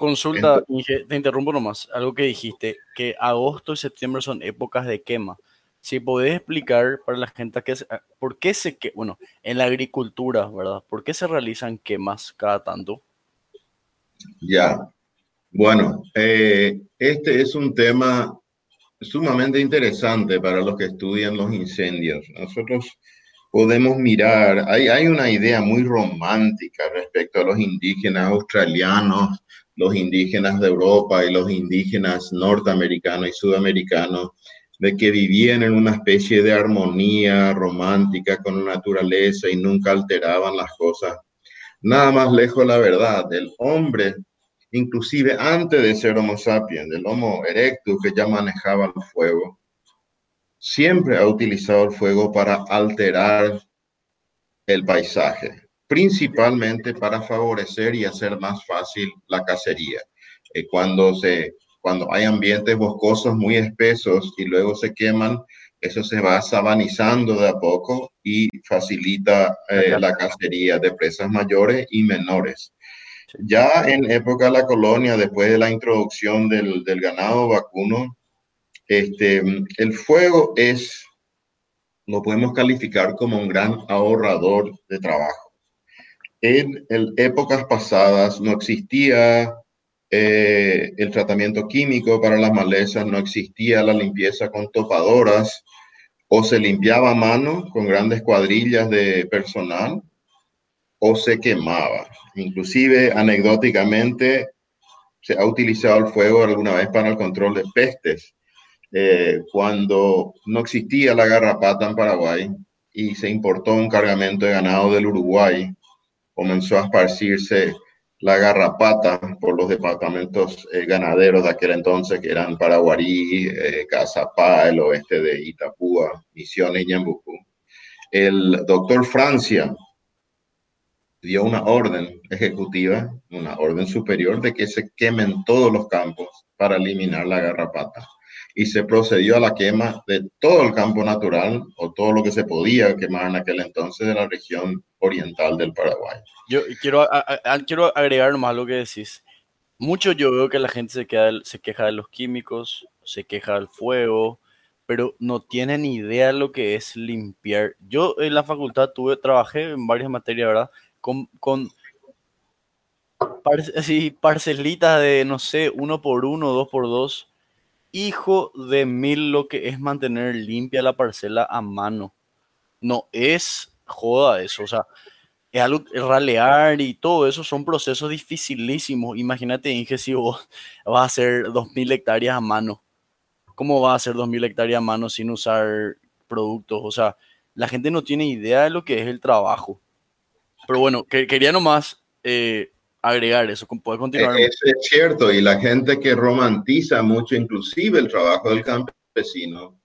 Consulta, Inge, te interrumpo nomás, algo que dijiste, que agosto y septiembre son épocas de quema. Si podés explicar para la gente que ah, por qué se que, bueno, en la agricultura, ¿verdad? ¿Por qué se realizan quemas cada tanto? Ya, bueno, eh, este es un tema sumamente interesante para los que estudian los incendios. Nosotros podemos mirar, hay, hay una idea muy romántica respecto a los indígenas australianos los indígenas de Europa y los indígenas norteamericanos y sudamericanos, de que vivían en una especie de armonía romántica con la naturaleza y nunca alteraban las cosas. Nada más lejos la verdad, el hombre, inclusive antes de ser Homo sapiens, del Homo erectus que ya manejaba el fuego, siempre ha utilizado el fuego para alterar el paisaje principalmente para favorecer y hacer más fácil la cacería. Eh, cuando, se, cuando hay ambientes boscosos muy espesos y luego se queman, eso se va sabanizando de a poco y facilita eh, la cacería de presas mayores y menores. Ya en época de la colonia, después de la introducción del, del ganado vacuno, este, el fuego es, lo podemos calificar como un gran ahorrador de trabajo en, épocas pasadas no existía eh, el tratamiento químico para las malezas, no existía la limpieza con topadoras, o se limpiaba a mano con grandes cuadrillas de personal, o se quemaba. Inclusive, anecdóticamente, se ha utilizado el fuego alguna vez para el control de pestes. Eh, cuando no existía la garrapata en Paraguay y se importó un cargamento de ganado del Uruguay, comenzó a esparcirse la garrapata por los departamentos eh, ganaderos de aquel entonces, que eran Paraguarí, eh, el oeste de Itapúa, Misiones y Ñambucú. El doctor Francia dio una orden ejecutiva, una orden superior de que se quemen todos los campos para eliminar la garrapata. Y se procedió a la quema de todo el campo natural o todo lo que se podía quemar en aquel entonces de la región oriental del Paraguay. Yo quiero, quiero agregar más lo que decís. Mucho yo veo que la gente se, queda, se queja de los químicos, se queja del fuego, pero no tienen idea de lo que es limpiar. Yo en la facultad tuve, trabajé en varias materias, ¿verdad? Con, con así, parcelitas de, no sé, uno por uno, dos por dos. Hijo de mil lo que es mantener limpia la parcela a mano. No es joda eso, o sea, es algo, ralear y todo eso son procesos dificilísimos. Imagínate, Inge, si vos vas a hacer dos mil hectáreas a mano. ¿Cómo vas a hacer dos mil hectáreas a mano sin usar productos? O sea, la gente no tiene idea de lo que es el trabajo. Pero bueno, que, quería nomás eh, agregar eso, puede continuar. Es, es cierto, y la gente que romantiza mucho inclusive el trabajo del campesino,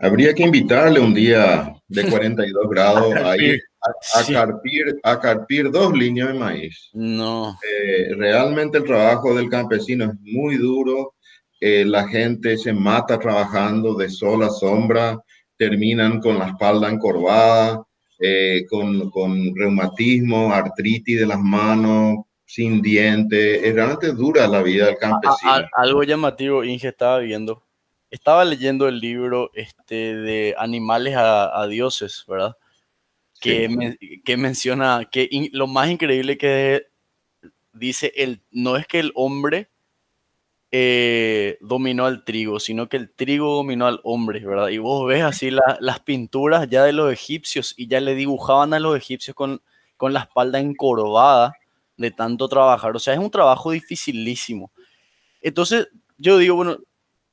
habría que invitarle un día de 42 grados a ir a, carpir, a carpir dos líneas de maíz. No. Eh, realmente el trabajo del campesino es muy duro, eh, la gente se mata trabajando de sol a sombra, terminan con la espalda encorvada, eh, con, con reumatismo, artritis de las manos, sin dientes, es realmente dura la vida del campesino. algo llamativo, Inge estaba viendo. Estaba leyendo el libro este, de Animales a, Dioses, ¿verdad? Que, que menciona que lo más increíble que dice, el, no es que el hombre eh, dominó al trigo, sino que el trigo dominó al hombre, ¿verdad? Y vos ves así las pinturas ya de los egipcios y ya le dibujaban a los egipcios con, con la espalda encorvada de tanto trabajar. O sea, es un trabajo dificilísimo. Entonces, yo digo, bueno,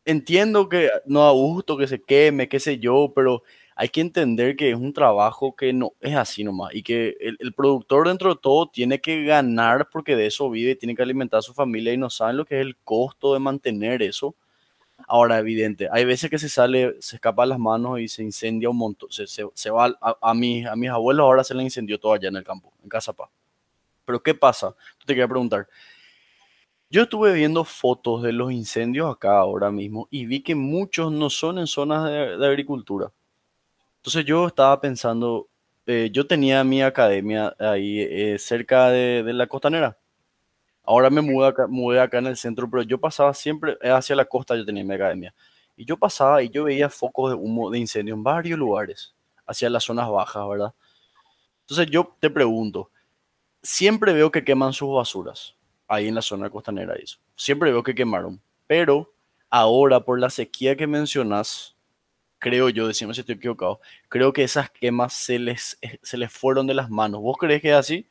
entiendo que no da gusto que se queme, qué sé yo, pero hay que entender que es un trabajo que no es así nomás y que el, productor dentro de todo tiene que ganar porque de eso vive y tiene que alimentar a su familia y no saben lo que es el costo de mantener eso. Ahora, evidente, hay veces que se sale, se escapa las manos y se incendia un montón. Se, se, va a, a, mis, a mis abuelos ahora se le incendió todo allá en el campo, en Casa Paz. Pero ¿qué pasa? Te quería preguntar. Yo estuve viendo fotos de los incendios acá ahora mismo y vi que muchos no son en zonas de, agricultura. Entonces yo estaba pensando, eh, yo tenía mi academia ahí eh, cerca de, la costanera. Ahora me mudé acá, mudé acá en el centro, pero yo pasaba siempre hacia la costa, yo tenía mi academia. Y yo pasaba y yo veía focos de humo de incendio en varios lugares, hacia las zonas bajas, ¿verdad? Entonces yo te pregunto, siempre veo que queman sus basuras ahí en la zona costanera. Eso. Siempre veo que quemaron. Pero ahora, por la sequía que mencionas, creo yo, decimos si estoy equivocado, creo que esas quemas se les, se les fueron de las manos. ¿Vos crees que es así?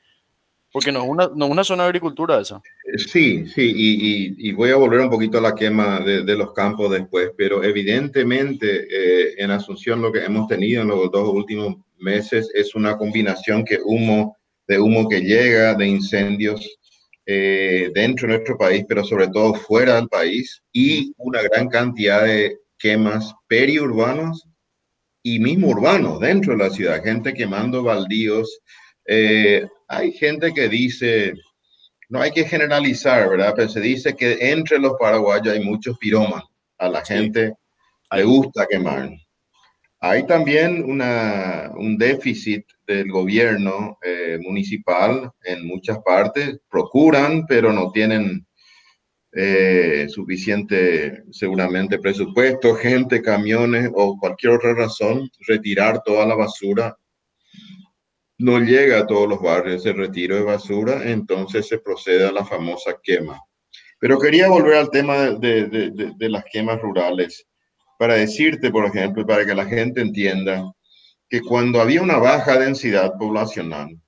Porque no es una, no una zona de agricultura esa. Eh, sí, sí, y, y, voy a volver un poquito a la quema de, de los campos después, pero evidentemente eh, en Asunción lo que hemos tenido en los dos últimos meses es una combinación que humo de humo que llega, de incendios eh, dentro de nuestro país, pero sobre todo fuera del país, y una gran cantidad de quemas periurbanos y mismo urbanos dentro de la ciudad, gente quemando baldíos. Eh, hay gente que dice, no hay que generalizar, ¿verdad? Pero se dice que entre los paraguayos hay muchos piromas. A la gente le gusta quemar. Hay también un déficit del gobierno eh, municipal en muchas partes. Procuran, pero no tienen eh, suficiente, seguramente, presupuesto, gente, camiones o cualquier otra razón. Retirar toda la basura no llega a todos los barrios el retiro de basura, entonces se procede a la famosa quema. Pero quería volver al tema de las quemas rurales para decirte, por ejemplo, para que la gente entienda que cuando había una baja densidad poblacional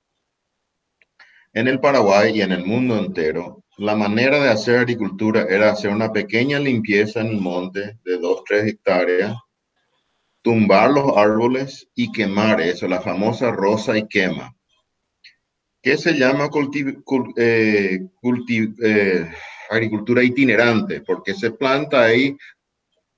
en el Paraguay y en el mundo entero, la manera de hacer agricultura era hacer una pequeña limpieza en el monte de 2, 3 hectáreas, tumbar los árboles y quemar eso, la famosa rosa y quema, que se llama eh, eh, agricultura itinerante, porque se planta ahí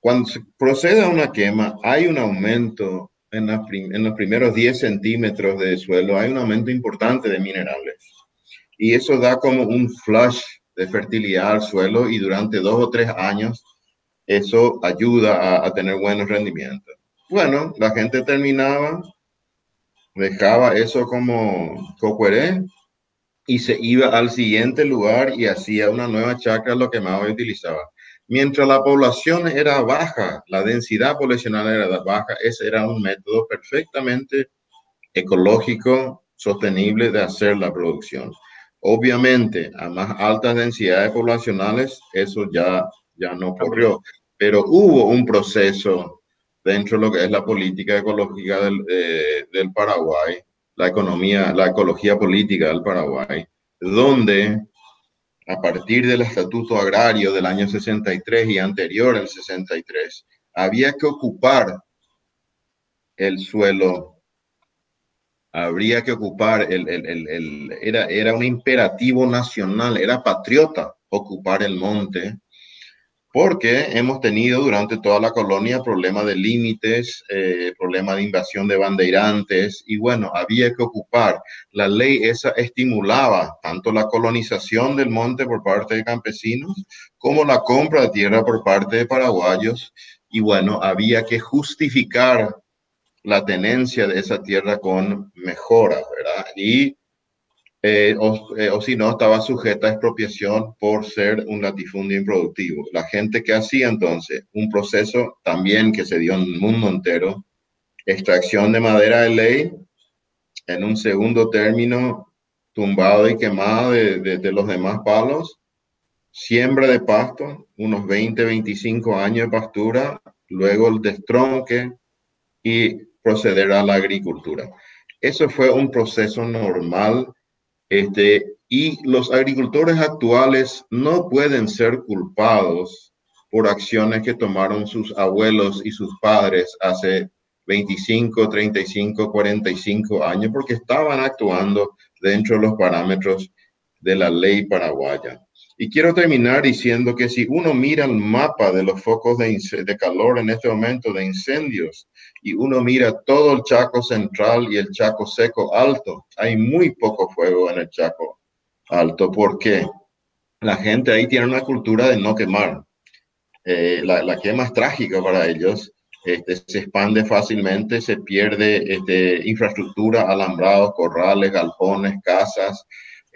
cuando se procede a una quema, hay un aumento en, en los primeros 10 centímetros de suelo, hay un aumento importante de minerales. Y eso da como un flush de fertilidad al suelo y durante dos o tres años eso ayuda a, tener buenos rendimientos. Bueno, la gente terminaba, dejaba eso como cocueré y se iba al siguiente lugar y hacía una nueva chacra, lo que más utilizaba. Mientras la población era baja, la densidad poblacional era baja, ese era un método perfectamente ecológico, sostenible de hacer la producción. Obviamente, a más altas densidades poblacionales, eso ya, ya no ocurrió, pero hubo un proceso dentro de lo que es la política ecológica del, eh, del Paraguay, la economía, la ecología política del Paraguay, donde a partir del Estatuto Agrario del año 63 y anterior al 63, había que ocupar el suelo, habría que ocupar, el, el, el, era, era un imperativo nacional, era patriota ocupar el monte porque hemos tenido durante toda la colonia problemas de límites, eh, problemas de invasión de bandeirantes y bueno, había que ocupar. La ley esa estimulaba tanto la colonización del monte por parte de campesinos como la compra de tierra por parte de paraguayos y bueno, había que justificar la tenencia de esa tierra con mejoras, ¿verdad? Y eh, eh, o, si no, estaba sujeta a expropiación por ser un latifundio improductivo. La gente que hacía entonces un proceso también que se dio en el mundo entero, extracción de madera de ley, en un segundo término, tumbado y quemado de, de los demás palos, siembra de pasto, unos 20, 25 años de pastura, luego el destronque y proceder a la agricultura. Eso fue un proceso normal este, y los agricultores actuales no pueden ser culpados por acciones que tomaron sus abuelos y sus padres hace 25, 35, 45 años, porque estaban actuando dentro de los parámetros de la ley paraguaya. Y quiero terminar diciendo que si uno mira el mapa de los focos de, de, calor en este momento, de incendios, y uno mira todo el Chaco central y el Chaco seco alto, hay muy poco fuego en el Chaco alto. porque La gente ahí tiene una cultura de no quemar. Eh, la, la, quema es trágica para ellos. Este, se expande fácilmente, se pierde este, infraestructura, alambrados, corrales, galpones, casas,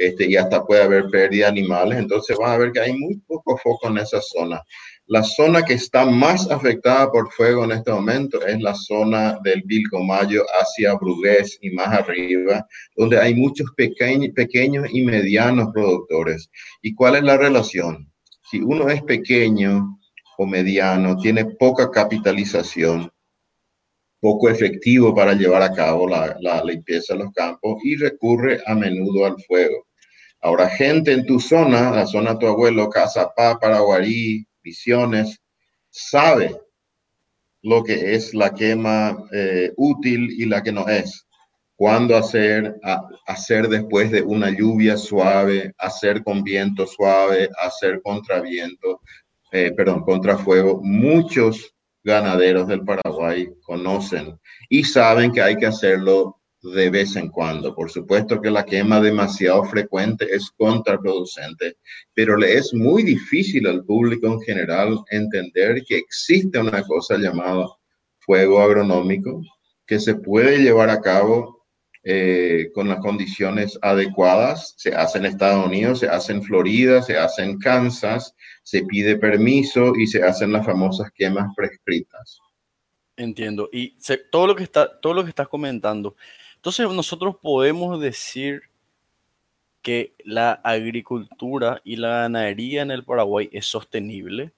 este, y hasta puede haber pérdida de animales, entonces van a ver que hay muy poco foco en esa zona. La zona que está más afectada por fuego en este momento es la zona del Vilcomayo hacia Brugués y más arriba, donde hay muchos pequeños, pequeños y medianos productores. ¿Y cuál es la relación? Si uno es pequeño o mediano, tiene poca capitalización, poco efectivo para llevar a cabo la, la, limpieza de los campos y recurre a menudo al fuego. Ahora, gente en tu zona, la zona de tu abuelo, Casapá, Paraguarí, Visiones, sabe lo que es la quema eh, útil y la que no es. Cuándo hacer, hacer después de una lluvia suave, hacer con viento suave, hacer contra viento, eh, perdón, contra fuego. Muchos ganaderos del Paraguay conocen y saben que hay que hacerlo de vez en cuando. Por supuesto que la quema demasiado frecuente es contraproducente, pero le es muy difícil al público en general entender que existe una cosa llamada fuego agronómico que se puede llevar a cabo eh, con las condiciones adecuadas. Se hace en Estados Unidos, se hace en Florida, se hace en Kansas, se pide permiso y se hacen las famosas quemas prescritas. Entiendo. Y todo lo que está, todo lo que estás comentando entonces nosotros podemos decir que la agricultura y la ganadería en el Paraguay es sostenible.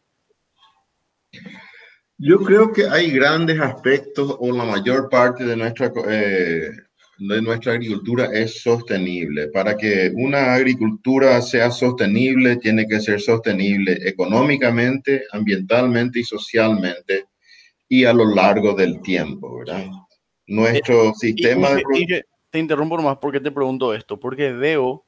Yo creo que hay grandes aspectos o la mayor parte de nuestra, eh, de nuestra agricultura es sostenible. Para que una agricultura sea sostenible, tiene que ser sostenible económicamente, ambientalmente y socialmente y a lo largo del tiempo, ¿verdad? Nuestro eh, sistema de... te interrumpo nomás porque te pregunto esto, porque veo,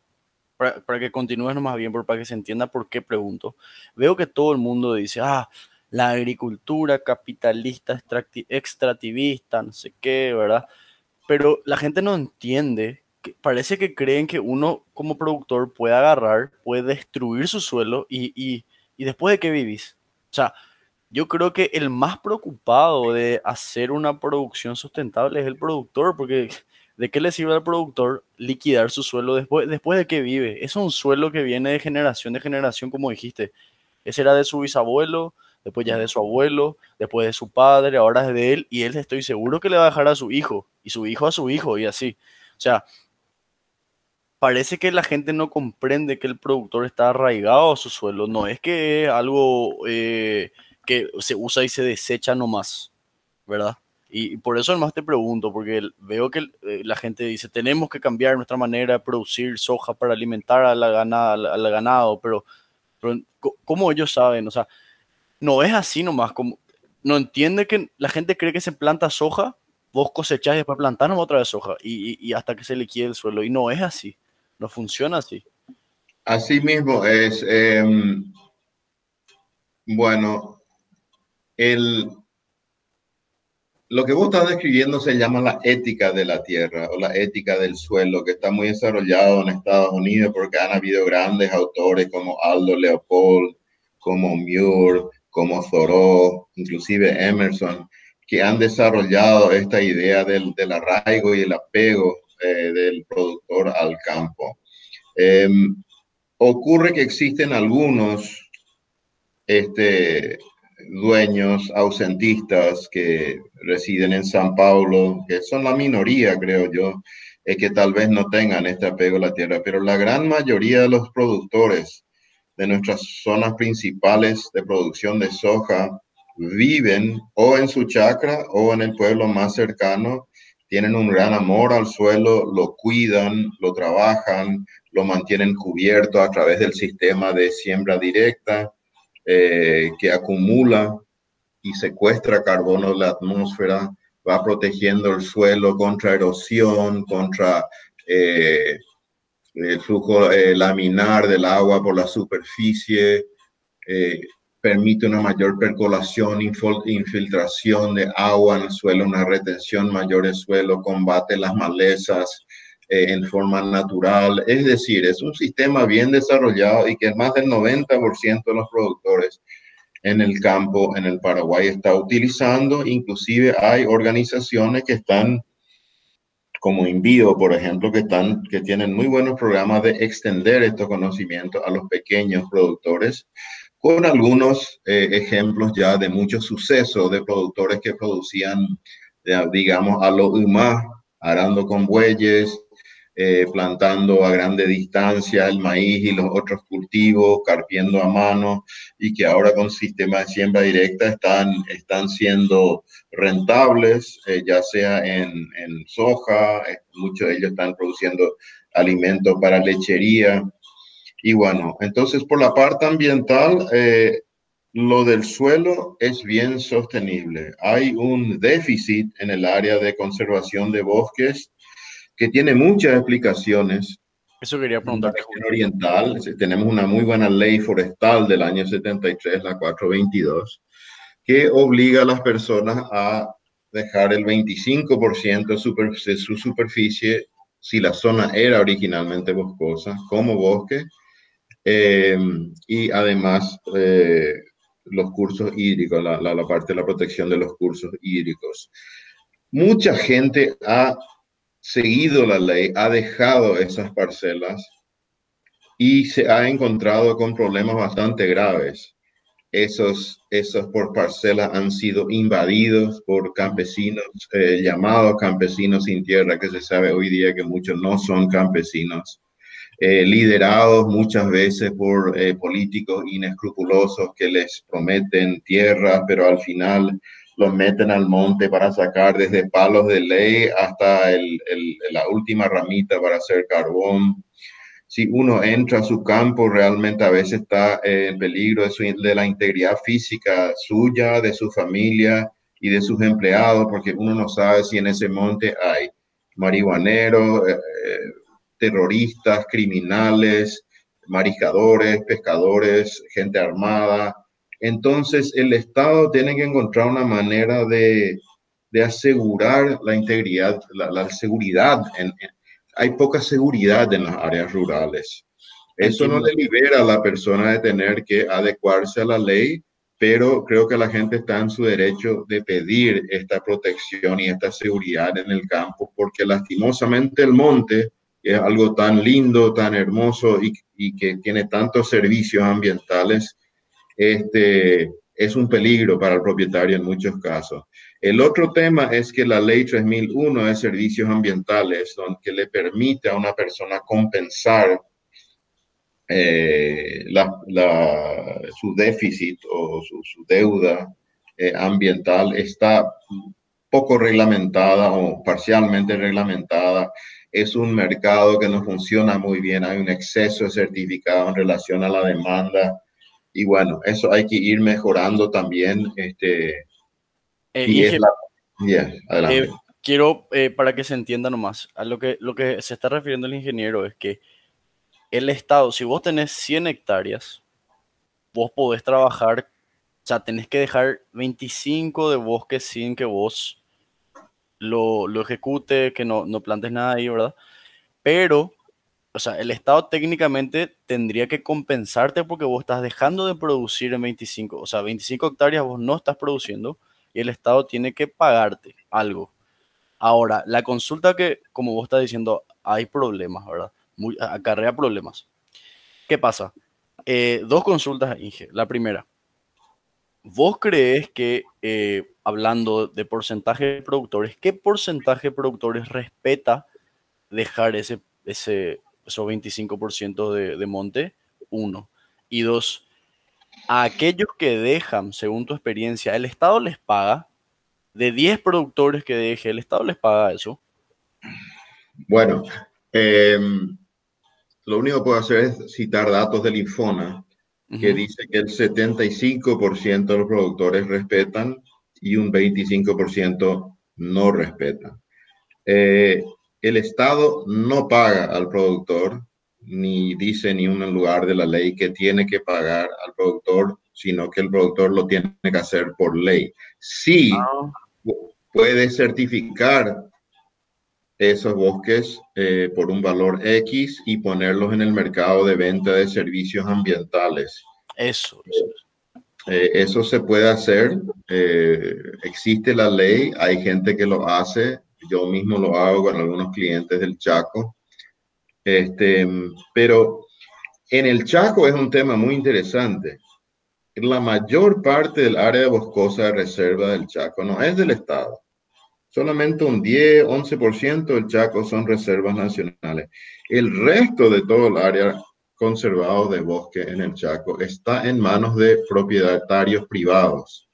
para, que continúes nomás bien, para que se entienda por qué pregunto, veo que todo el mundo dice, ah, la agricultura capitalista, extractivista, no sé qué, ¿verdad? Pero la gente no entiende, que parece que creen que uno como productor puede agarrar, puede destruir su suelo y, y, y después de qué vivís. O sea, Yo creo que el más preocupado de hacer una producción sustentable es el productor, porque ¿de qué le sirve al productor liquidar su suelo después, después de que vive? Es un suelo que viene de generación de generación, como dijiste. Ese era de su bisabuelo, después ya es de su abuelo, después de su padre, ahora es de él, y él estoy seguro que le va a dejar a su hijo, y su hijo a su hijo, y así. O sea, parece que la gente no comprende que el productor está arraigado a su suelo, no es que es algo eh, que se usa y se desecha nomás, ¿verdad? Y por eso además te pregunto, porque veo que eh, la gente dice, tenemos que cambiar nuestra manera de producir soja para alimentar a la ganada, al ganado, pero, pero ¿cómo ellos saben? O sea, no es así nomás, como, no entiende que la gente cree que se planta soja, vos cosechás y después plantamos otra vez soja, y, y, hasta que se liquide el suelo, y no es así, no funciona así. Así mismo es, em, bueno, el, lo que vos estás describiendo se llama la ética de la tierra o la ética del suelo, que está muy desarrollado en Estados Unidos porque han habido grandes autores como Aldo Leopold, como Muir, como Thoreau, inclusive Emerson, que han desarrollado esta idea del, arraigo y el apego eh, del productor al campo. Em, ocurre que existen algunos este, dueños ausentistas que residen en San Paulo, que son la minoría, creo yo, es que tal vez no tengan este apego a la tierra, pero la gran mayoría de los productores de nuestras zonas principales de producción de soja viven o en su chacra o en el pueblo más cercano, tienen un gran amor al suelo, lo cuidan, lo trabajan, lo mantienen cubierto a través del sistema de siembra directa, eh, que acumula y secuestra carbono de la atmósfera, va protegiendo el suelo contra erosión, contra eh, el flujo eh, laminar del agua por la superficie, permite una mayor percolación, infiltración de agua en el suelo, una retención mayor del suelo, combate las malezas en forma natural. Es decir, es un sistema bien desarrollado y que más del 90% de los productores en el campo en el Paraguay está utilizando. Inclusive hay organizaciones que están como Envío, por ejemplo, que, están, que tienen muy buenos programas de extender estos conocimientos a los pequeños productores, con algunos eh, ejemplos ya de muchos sucesos de productores que producían, digamos, a lo humano, arando con bueyes, eh, plantando a grande distancia el maíz y los otros cultivos, carpiendo a mano, y que ahora con sistema de siembra directa están, están siendo rentables, eh, ya sea en, en soja, eh, muchos de ellos están produciendo alimentos para lechería. Y bueno, entonces por la parte ambiental, lo del suelo es bien sostenible. Hay un déficit en el área de conservación de bosques que tiene muchas explicaciones. Eso quería preguntar. En oriental tenemos una muy buena ley forestal del año 73, la 422, que obliga a las personas a dejar el 25% de su superficie, si la zona era originalmente boscosa, como bosque, eh, y además eh, los cursos hídricos, la, la, la parte de la protección de los cursos hídricos. Mucha gente ha seguido la ley, ha dejado esas parcelas y se ha encontrado con problemas bastante graves. Esos, esos por parcelas han sido invadidos por campesinos, eh, llamados campesinos sin tierra, que se sabe hoy día que muchos no son campesinos, eh, liderados muchas veces por eh, políticos inescrupulosos que les prometen tierra, pero al final los meten al monte para sacar desde palos de ley hasta el, el, la última ramita para hacer carbón. Si uno entra a su campo, realmente a veces está en peligro de, su, de la integridad física suya, de su familia y de sus empleados, porque uno no sabe si en ese monte hay marihuaneros, eh, terroristas, criminales, mariscadores, pescadores, gente armada, entonces, el Estado tiene que encontrar una manera de, asegurar la integridad, la, seguridad. hay poca seguridad en las áreas rurales. Eso no le libera a la persona de tener que adecuarse a la ley pero creo que la gente está en su derecho de pedir esta protección y esta seguridad en el campo, porque lastimosamente el monte es algo tan lindo, tan hermoso y, y que tiene tantos servicios ambientales, este, es un peligro para el propietario en muchos casos. El otro tema es que la ley 3001 de servicios ambientales, que le permite a una persona compensar eh, su déficit o su, deuda eh, ambiental, está poco reglamentada o parcialmente reglamentada. Es un mercado que no funciona muy bien, hay un exceso de certificado en relación a la demanda y bueno, eso hay que ir mejorando también. Este, eh, y es la... adelante. Eh, quiero, eh, para que se entienda nomás, a lo que, lo que se está refiriendo el ingeniero es que el Estado, si vos tenés 100 hectáreas, vos podés trabajar, o sea, tenés que dejar 25 de bosque sin que vos lo, lo ejecute, que no, no plantes nada ahí, ¿verdad? Pero o sea, el Estado técnicamente tendría que compensarte porque vos estás dejando de producir en 25, o sea, 25 hectáreas vos no estás produciendo y el Estado tiene que pagarte algo. Ahora, la consulta que, como vos estás diciendo, hay problemas, ¿verdad? Acarrea problemas. ¿Qué pasa? Eh, dos consultas, Inge. La primera, ¿vos crees que, eh, hablando de porcentaje de productores, qué porcentaje de productores respeta dejar ese, esos 25% de, de monte, uno. Y dos, a aquellos que dejan, según tu experiencia, el Estado les paga, de 10 productores que deje, el Estado les paga eso. Bueno, em, lo único que puedo hacer es citar datos del Infona, que dice que el 75% de los productores respetan y un 25% no respetan. Eh, el Estado no paga al productor, ni dice ni un lugar de la ley que tiene que pagar al productor, sino que el productor lo tiene que hacer por ley. Sí ah. puede certificar esos bosques eh, por un valor X y ponerlos en el mercado de venta de servicios ambientales. Eso. Eh, eso se puede hacer. Eh, existe la ley, hay gente que lo hace yo mismo lo hago con algunos clientes del Chaco. Este, pero en el Chaco es un tema muy interesante. La mayor parte del área boscosa de reserva del Chaco no es del Estado. Solamente un 10, 11% del Chaco son reservas nacionales. El resto de todo el área conservado de bosque en el Chaco está en manos de propietarios privados.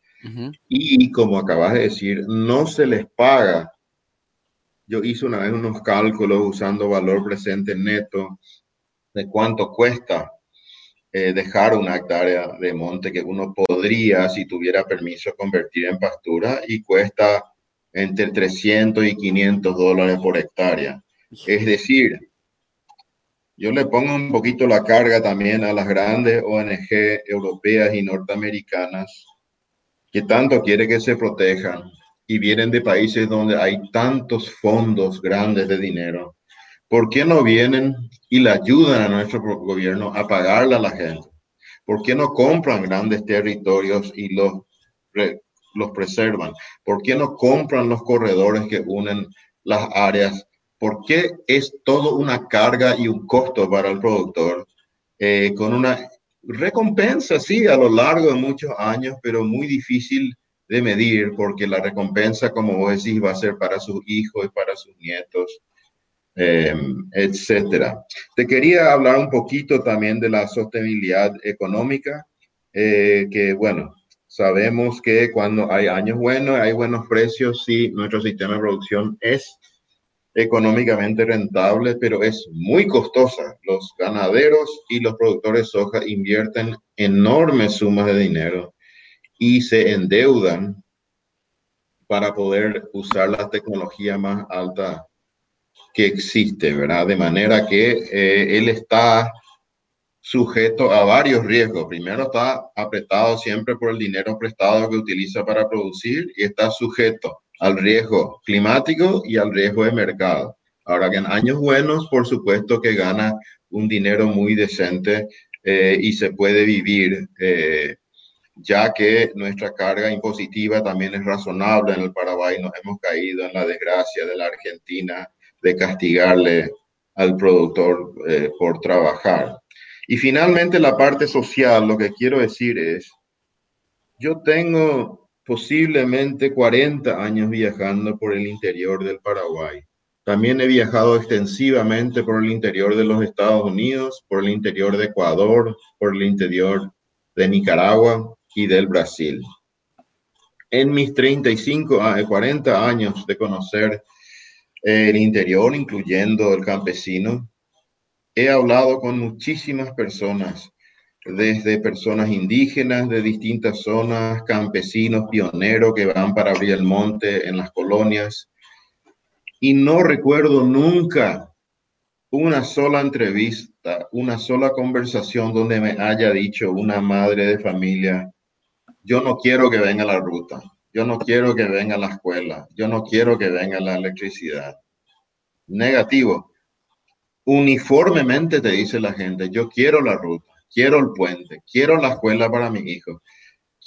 Y como acabas de decir, no se les paga yo hice una vez unos cálculos usando valor presente neto de cuánto cuesta eh, dejar una hectárea de monte que uno podría, si tuviera permiso, convertir en pastura y cuesta entre 300 y 500 dólares por hectárea. Es decir, yo le pongo un poquito la carga también a las grandes ONG europeas y norteamericanas que tanto quiere que se protejan y vienen de países donde hay tantos fondos grandes de dinero, ¿por qué no vienen y le ayudan a nuestro gobierno a pagarle a la gente? ¿Por qué no compran grandes territorios y los, los preservan? ¿Por qué no compran los corredores que unen las áreas? ¿Por qué es todo una carga y un costo para el productor eh, con una recompensa, sí, a lo largo de muchos años, pero muy difícil de medir, porque la recompensa, como vos decís, va a ser para sus hijos y para sus nietos, eh, etcétera. Te quería hablar un poquito también de la sostenibilidad económica, eh, que bueno, sabemos que cuando hay años buenos, hay buenos precios, sí, nuestro sistema de producción es económicamente rentable, pero es muy costosa. Los ganaderos y los productores de soja invierten enormes sumas de dinero y se endeudan para poder usar la tecnología más alta que existe, ¿verdad? De manera que eh, él está sujeto a varios riesgos. Primero está apretado siempre por el dinero prestado que utiliza para producir y está sujeto al riesgo climático y al riesgo de mercado. Ahora que en años buenos, por supuesto que gana un dinero muy decente eh, y se puede vivir eh, ya que nuestra carga impositiva también es razonable en el Paraguay. Nos hemos caído en la desgracia de la Argentina de castigarle al productor eh, por trabajar. Y finalmente la parte social, lo que quiero decir es, yo tengo posiblemente 40 años viajando por el interior del Paraguay. También he viajado extensivamente por el interior de los Estados Unidos, por el interior de Ecuador, por el interior de Nicaragua y del Brasil. En mis 35, 40 años de conocer el interior, incluyendo el campesino, he hablado con muchísimas personas, desde personas indígenas de distintas zonas, campesinos pioneros que van para abrir el monte en las colonias, y no recuerdo nunca una sola entrevista, una sola conversación donde me haya dicho una madre de familia, yo no quiero que venga la ruta, yo no quiero que venga la escuela, yo no quiero que venga la electricidad. Negativo. Uniformemente te dice la gente, yo quiero la ruta, quiero el puente, quiero la escuela para mi hijo,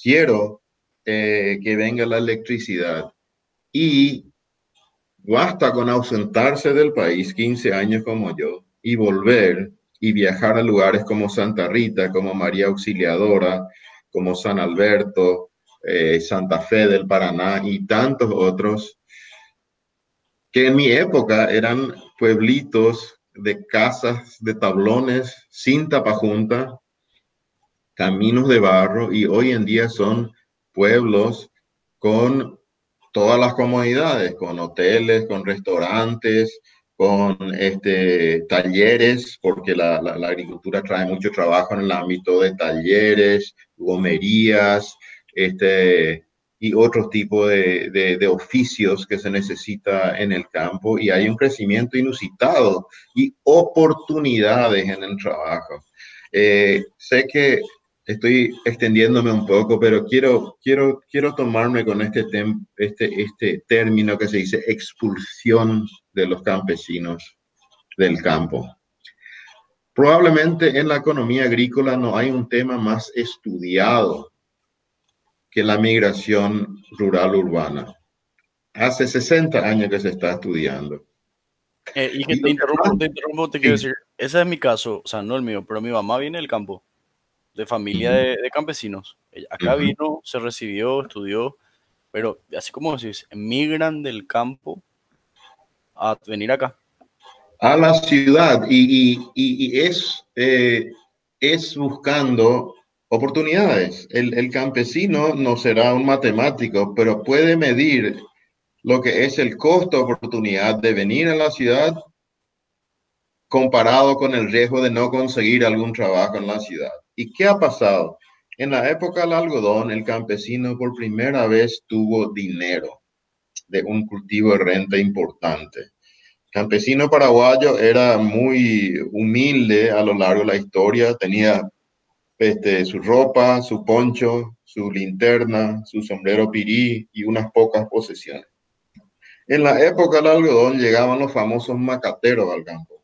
quiero eh, que venga la electricidad. Y Basta con ausentarse del país 15 años como yo y volver y viajar a lugares como Santa Rita, como María Auxiliadora, como San Alberto, eh, Santa Fe del Paraná y tantos otros, que en mi época eran pueblitos de casas de tablones sin tapajunta, caminos de barro y hoy en día son pueblos con todas las comodidades, con hoteles, con restaurantes, con este, talleres, porque la, agricultura trae mucho trabajo en el ámbito de talleres, gomerías, este, y otros tipos de, de, oficios que se necesita en el campo y hay un crecimiento inusitado y oportunidades en el trabajo. Eh, sé que estoy extendiéndome un poco, pero quiero, quiero, quiero tomarme con este, este, este término que se dice expulsión de los campesinos del campo. Probablemente en la economía agrícola no hay un tema más estudiado que la migración rural urbana. Hace 60 años que se está estudiando. Eh, y que te interrumpo, te interrumpo, te quiero decir, ese es mi caso, o sea, no el mío, pero mi mamá viene del campo de familia de, campesinos. acá vino, se recibió, estudió, pero así como decís, emigran del campo a venir acá. A la ciudad y, es, eh, es buscando oportunidades. El, el, campesino no será un matemático, pero puede medir lo que es el costo oportunidad de venir a la ciudad comparado con el riesgo de no conseguir algún trabajo en la ciudad. ¿Y qué ha pasado? En la época del algodón, el campesino por primera vez tuvo dinero de un cultivo de renta importante. Campesino paraguayo era muy humilde a lo largo de la historia, tenía este, su ropa, su poncho, su linterna, su sombrero pirí y unas pocas posesiones. En la época del algodón llegaban los famosos macateros al campo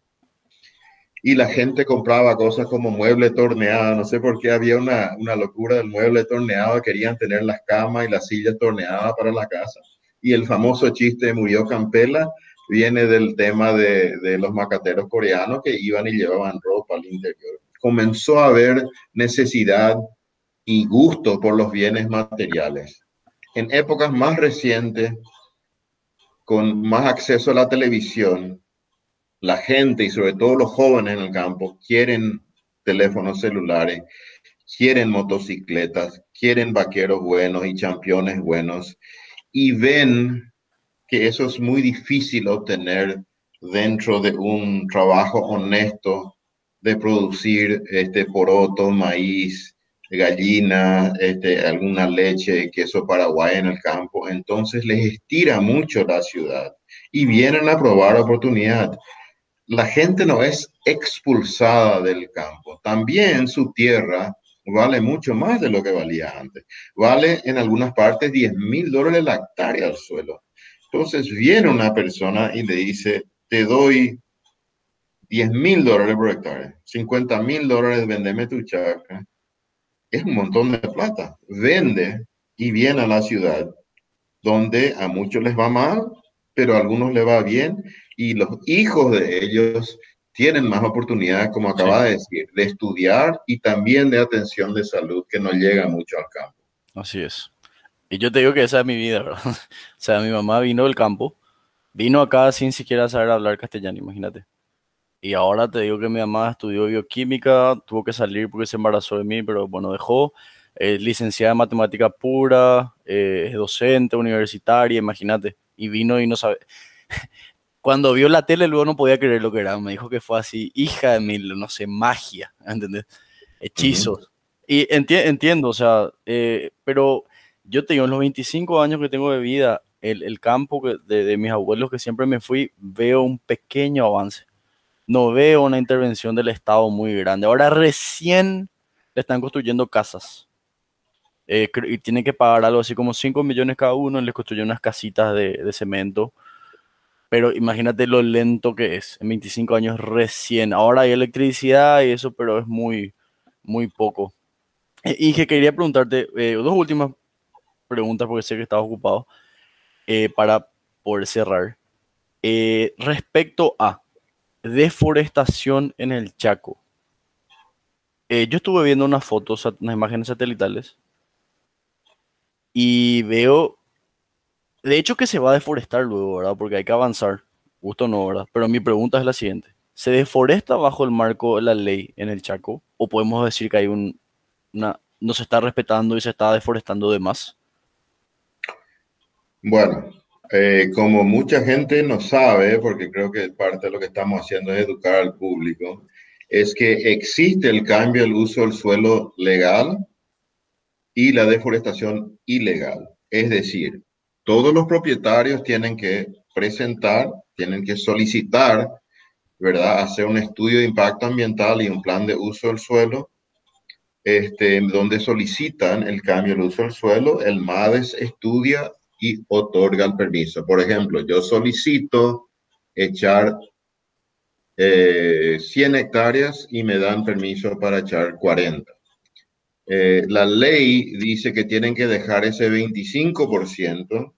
y la gente compraba cosas como mueble torneado. No sé por qué había una, una locura del mueble torneado. Querían tener las camas y las sillas torneadas para la casa. Y el famoso chiste de Murió Campela viene del tema de, de los macateros coreanos que iban y llevaban ropa al interior. Comenzó a haber necesidad y gusto por los bienes materiales. En épocas más recientes, con más acceso a la televisión, la gente y sobre todo los jóvenes en el campo quieren teléfonos celulares, quieren motocicletas, quieren vaqueros buenos y campeones buenos y ven que eso es muy difícil obtener dentro de un trabajo honesto de producir este poroto, maíz, gallina, este, alguna leche, queso paraguay en el campo. Entonces les estira mucho la ciudad y vienen a probar oportunidad la gente no es expulsada del campo. También su tierra vale mucho más de lo que valía antes. Vale en algunas partes 10 mil dólares la hectárea al suelo. Entonces viene una persona y le dice, te doy 10 mil dólares por hectárea, 50 mil dólares, vendeme tu chacra es un montón de plata. Vende y viene a la ciudad, donde a muchos les va mal, pero a algunos les va bien, y los hijos de ellos tienen más oportunidades, como acaba de decir, de estudiar y también de atención de salud, que no llega mucho al campo. Así es. Y yo te digo que esa es mi vida, ¿verdad? O sea, mi mamá vino del campo, vino acá sin siquiera saber hablar castellano, imagínate. Y ahora te digo que mi mamá estudió bioquímica, tuvo que salir porque se embarazó de mí, pero bueno, dejó. Es licenciada en matemática pura, eh, es docente universitaria, imagínate. Y vino y no sabe. Cuando vio la tele, luego no podía creer lo que era. Me dijo que fue así, hija de mil, no sé, magia, ¿entendés? Hechizos. Y entiendo, o sea, eh, pero yo te digo, en los 25 años que tengo de vida, el, el campo de, de mis abuelos que siempre me fui, veo un pequeño avance no veo una intervención del Estado muy grande. Ahora recién le están construyendo casas. Eh, y tienen que pagar algo así como 5 millones cada uno, les construyen unas casitas de, cemento. Pero imagínate lo lento que es, en 25 años recién. Ahora hay electricidad y eso, pero es muy, muy poco. Eh, y que quería preguntarte eh, dos últimas preguntas, porque sé que estás ocupado, para poder cerrar. respecto a deforestación en el Chaco. Eh, yo estuve viendo unas fotos, unas imágenes satelitales y veo, de hecho que se va a deforestar luego, ¿verdad? Porque hay que avanzar, justo no, ¿verdad? Pero mi pregunta es la siguiente. ¿Se deforesta bajo el marco de la ley en el Chaco? ¿O podemos decir que hay un, una, no se está respetando y se está deforestando de más? Bueno, eh, como mucha gente no sabe, porque creo que parte de lo que estamos haciendo es educar al público, es que existe el cambio del uso del suelo legal y la deforestación ilegal. Es decir, todos los propietarios tienen que presentar, tienen que solicitar, ¿verdad? Hacer un estudio de impacto ambiental y un plan de uso del suelo, este, donde solicitan el cambio del uso del suelo. El MADES estudia y otorga el permiso. Por ejemplo, yo solicito echar 100 eh, hectáreas y me dan permiso para echar 40. Eh, la ley dice que tienen que dejar ese 25%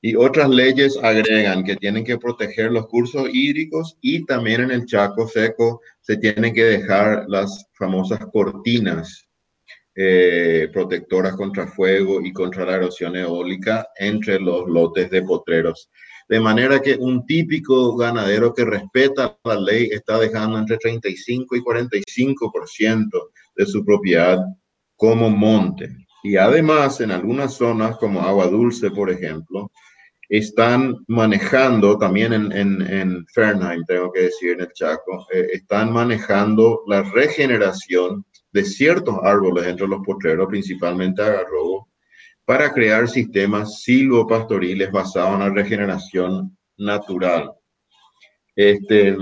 y otras leyes agregan que tienen que proteger los cursos hídricos y también en el Chaco seco se tienen que dejar las famosas cortinas eh, protectoras contra fuego y contra la erosión eólica entre los lotes de potreros. De manera que un típico ganadero que respeta la ley está dejando entre 35 y 45% de su propiedad como monte. Y además, en algunas zonas como Agua Dulce, por ejemplo, están manejando, también en, en, Fernheim, tengo que decir, en el Chaco, eh, están manejando la regeneración de ciertos árboles entre los potreros, principalmente agarrobo, para crear sistemas silvopastoriles basados en la regeneración natural. Este,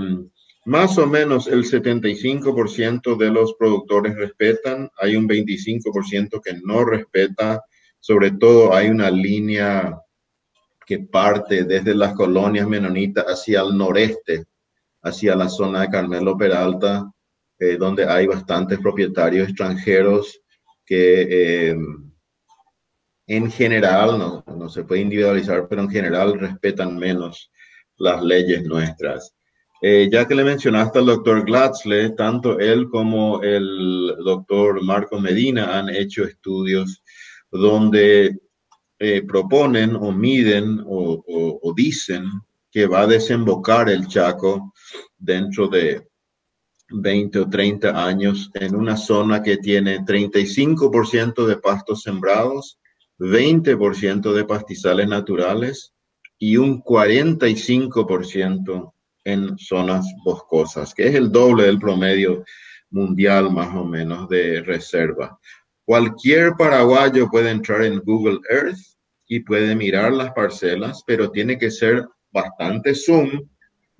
más o menos el 75% de los productores respetan, hay un 25% que no respeta, sobre todo hay una línea que parte desde las colonias menonitas hacia el noreste, hacia la zona de Carmelo Peralta, eh, donde hay bastantes propietarios extranjeros que eh, en general, no, no, se puede individualizar, pero en general respetan menos las leyes nuestras. Eh, ya que le mencionaste al doctor Glatzle, tanto él como el doctor Marco Medina han hecho estudios donde proponen o miden o, o dicen que va a desembocar el Chaco dentro de 20 o 30 años en una zona que tiene 35% de pastos sembrados, 20% de pastizales naturales y un 45% en zonas boscosas, que es el doble del promedio mundial más o menos de reserva. Cualquier paraguayo puede entrar en Google Earth y puede mirar las parcelas, pero tiene que ser bastante zoom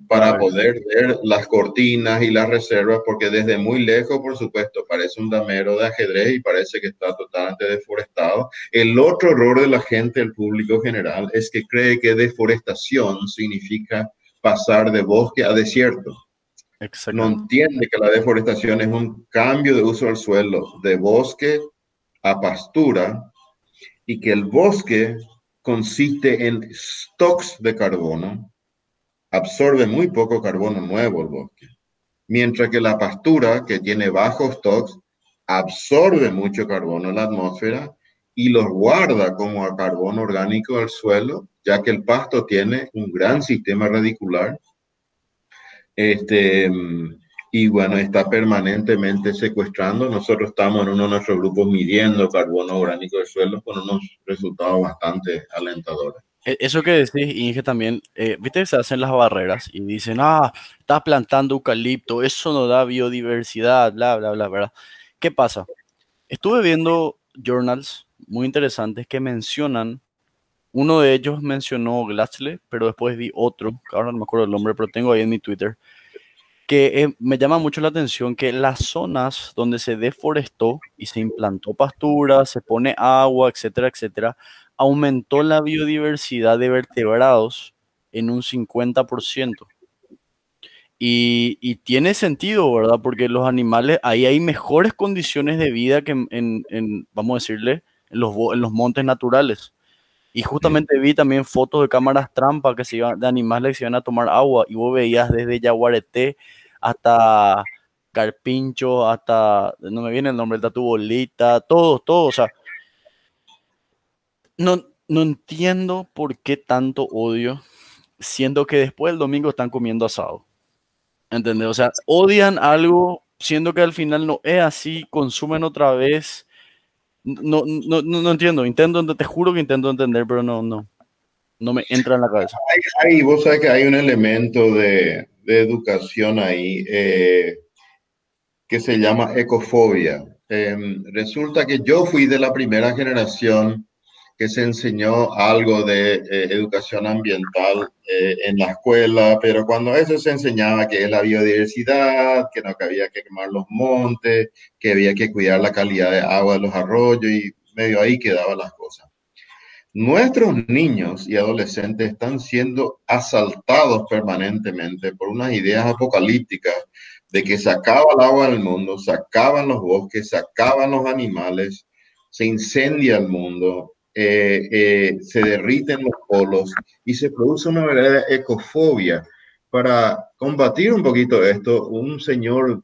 para poder ver las cortinas y las reservas, porque desde muy lejos, por supuesto, parece un damero de ajedrez y parece que está totalmente deforestado. El otro error de la gente, el público general, es que cree que deforestación significa pasar de bosque a desierto. no entiende que la deforestación es un cambio de uso del suelo de bosque a pastura y que el bosque consiste en stocks de carbono, absorbe muy poco carbono nuevo el bosque, mientras que la pastura, que tiene bajos stocks, absorbe mucho carbono en la atmósfera y los guarda como carbono orgánico al suelo, ya que el pasto tiene un gran sistema radicular. Este, y bueno, está permanentemente secuestrando. Nosotros estamos en uno de nuestros grupos midiendo carbono orgánico del suelo con unos resultados bastante alentadores. E, eso que decís, Inge, también, eh, viste que se hacen las barreras y dicen, ah, estás plantando eucalipto, eso no da biodiversidad, bla, bla, bla, ¿verdad? ¿Qué pasa? Estuve viendo journals muy interesantes que mencionan, uno de ellos mencionó Glatzel, pero después vi otro, ahora no me acuerdo el nombre, pero tengo ahí en mi Twitter, que eh, me llama mucho la atención que las zonas donde se deforestó y se implantó pastura, se pone agua, etcétera, etcétera, aumentó la biodiversidad de vertebrados en un 50%. Y, tiene sentido, ¿verdad? Porque los animales, ahí hay mejores condiciones de vida que en, vamos a decirle, en los, en los montes naturales. Y justamente vi también fotos de cámaras trampa que se iban, de animales que se iban a tomar agua y vos veías desde Yaguareté hasta Carpincho, hasta, no me viene el nombre, el Tatu Bolita, todos, todos, o sea, no, no entiendo por qué tanto odio, siendo que después del domingo están comiendo asado. ¿Entendés? O sea, odian algo siendo que al final no es así, consumen otra vez. No, no, no, entiendo, intento, te juro que intento entender, pero no, no, no me entra en la cabeza. Hay, vos sabes que hay un elemento de, de educación ahí eh, que se llama ecofobia. Em, resulta que yo fui de la primera generación que se enseñó algo de eh, educación ambiental eh, en la escuela, pero cuando eso se enseñaba que es la biodiversidad, que no había que quemar los montes, que había que cuidar la calidad de agua de los arroyos y medio ahí quedaban las cosas. Nuestros niños y adolescentes están siendo asaltados permanentemente por unas ideas apocalípticas de que se acaba el agua del mundo, se acaban los bosques, se acaban los animales, se incendia el mundo, eh, eh, se derriten los polos y se produce una verdadera ecofobia. Para combatir un poquito esto, un señor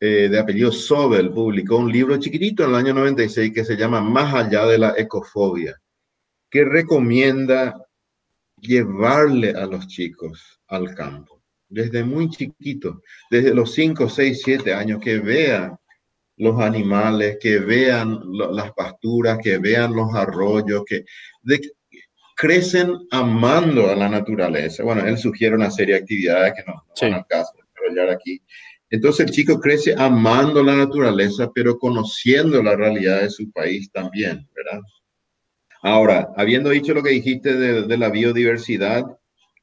eh, de apellido Sobel publicó un libro chiquitito en el año 96 que se llama Más allá de la ecofobia, que recomienda llevarle a los chicos al campo, desde muy chiquito, desde los 5, 6, 7 años, que vean los animales, que vean las pasturas, que vean los arroyos, que crecen amando a la naturaleza. Bueno, él sugiere una serie de actividades que no, no van al caso aquí. Entonces el chico crece amando la naturaleza, pero conociendo la realidad de su país también, ¿verdad? Ahora, habiendo dicho lo que dijiste de, de la biodiversidad,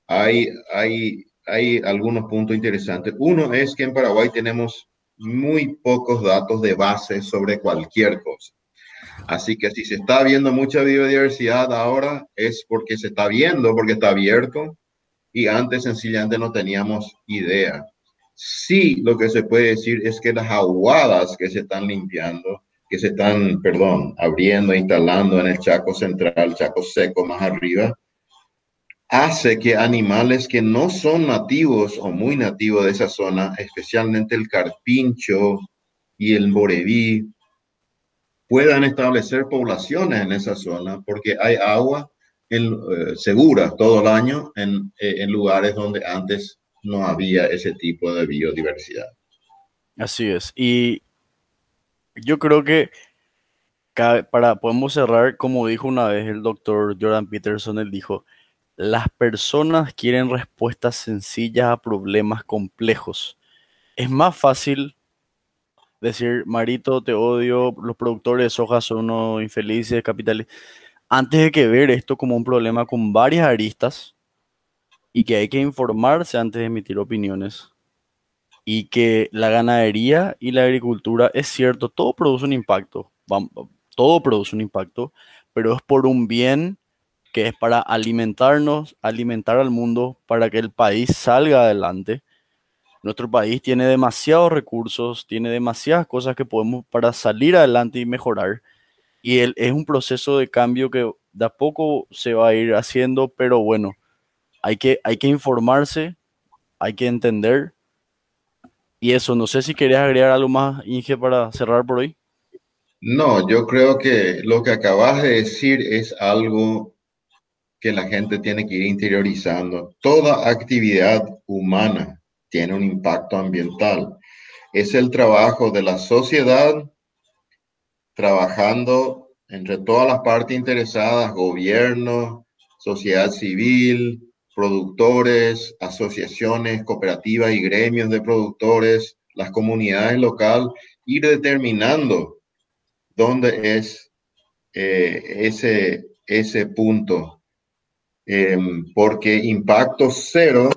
hay, hay, hay algunos puntos interesantes. Uno es que en Paraguay tenemos muy pocos datos de base sobre cualquier cosa. Así que si se está viendo mucha biodiversidad ahora es porque se está viendo, porque está abierto y antes sencillamente no teníamos idea. Sí, lo que se puede decir es que las aguadas que se están limpiando, que se están, perdón, abriendo, instalando en el Chaco Central, Chaco Seco más arriba, hace que animales que no son nativos o muy nativos de esa zona, especialmente el carpincho y el boreví, puedan establecer poblaciones en esa zona porque hay agua en, eh, segura todo el año en, eh, en lugares donde antes no había ese tipo de biodiversidad. Así es. Y yo creo que para podemos cerrar, como dijo una vez el doctor Jordan Peterson, él dijo, las personas quieren respuestas sencillas a problemas complejos. Es más fácil decir, Marito, te odio, los productores de soja son unos infelices, capitales, antes de que ver esto como un problema con varias aristas y que hay que informarse antes de emitir opiniones. Y que la ganadería y la agricultura, es cierto, todo produce un impacto, todo produce un impacto, pero es por un bien que es para alimentarnos, alimentar al mundo, para que el país salga adelante. Nuestro país tiene demasiados recursos, tiene demasiadas cosas que podemos para salir adelante y mejorar. Y el- es un proceso de cambio que de a poco se va a ir haciendo, pero bueno, hay que, hay que informarse, hay que entender. Y eso, no sé si querías agregar algo más, Inge, para cerrar por hoy. No, yo creo que lo que acabas de decir es algo que la gente tiene que ir interiorizando. Toda actividad humana tiene un impacto ambiental. Es el trabajo de la sociedad trabajando entre todas las partes interesadas, gobierno, sociedad civil, productores, asociaciones, cooperativas y gremios de productores, las comunidades locales, ir determinando dónde es eh, ese, ese punto. Eh, porque impacto cero,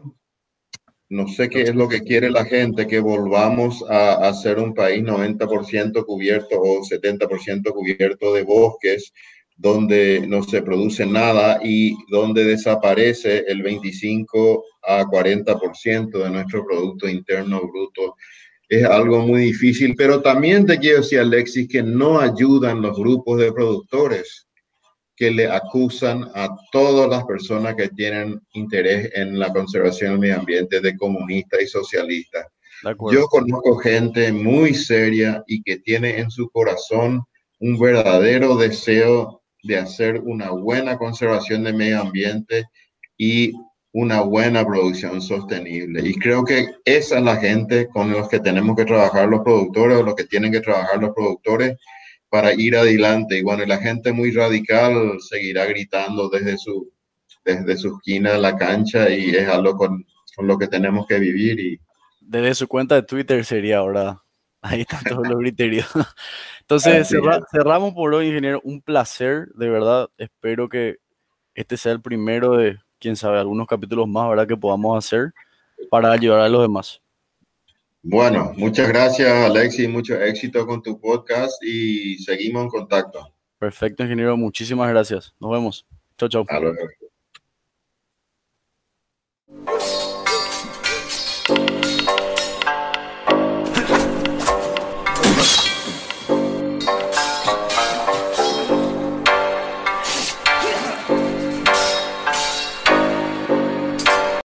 no sé qué es lo que quiere la gente, que volvamos a, a ser un país 90% cubierto o 70% cubierto de bosques, donde no se produce nada y donde desaparece el 25 a 40% de nuestro Producto Interno Bruto. Es algo muy difícil, pero también te quiero decir, Alexis, que no ayudan los grupos de productores que le acusan a todas las personas que tienen interés en la conservación del medio ambiente de comunistas y socialistas. Yo conozco gente muy seria y que tiene en su corazón un verdadero deseo de hacer una buena conservación del medio ambiente y una buena producción sostenible. Y creo que esa es la gente con los que tenemos que trabajar los productores o los que tienen que trabajar los productores para ir adelante. Y bueno, la gente muy radical seguirá gritando desde su, desde su esquina de la cancha y es algo con, con lo que tenemos que vivir. Y... Desde su cuenta de Twitter sería ahora. Ahí están todos los criterios. Entonces, cerra, cerramos por hoy, ingeniero. Un placer, de verdad. Espero que este sea el primero de quién sabe, algunos capítulos más, ¿verdad? Que podamos hacer para ayudar a los demás. Bueno, muchas gracias Alexis, mucho éxito con tu podcast y seguimos en contacto. Perfecto, ingeniero, muchísimas gracias. Nos vemos. Chao, chao. Hasta luego.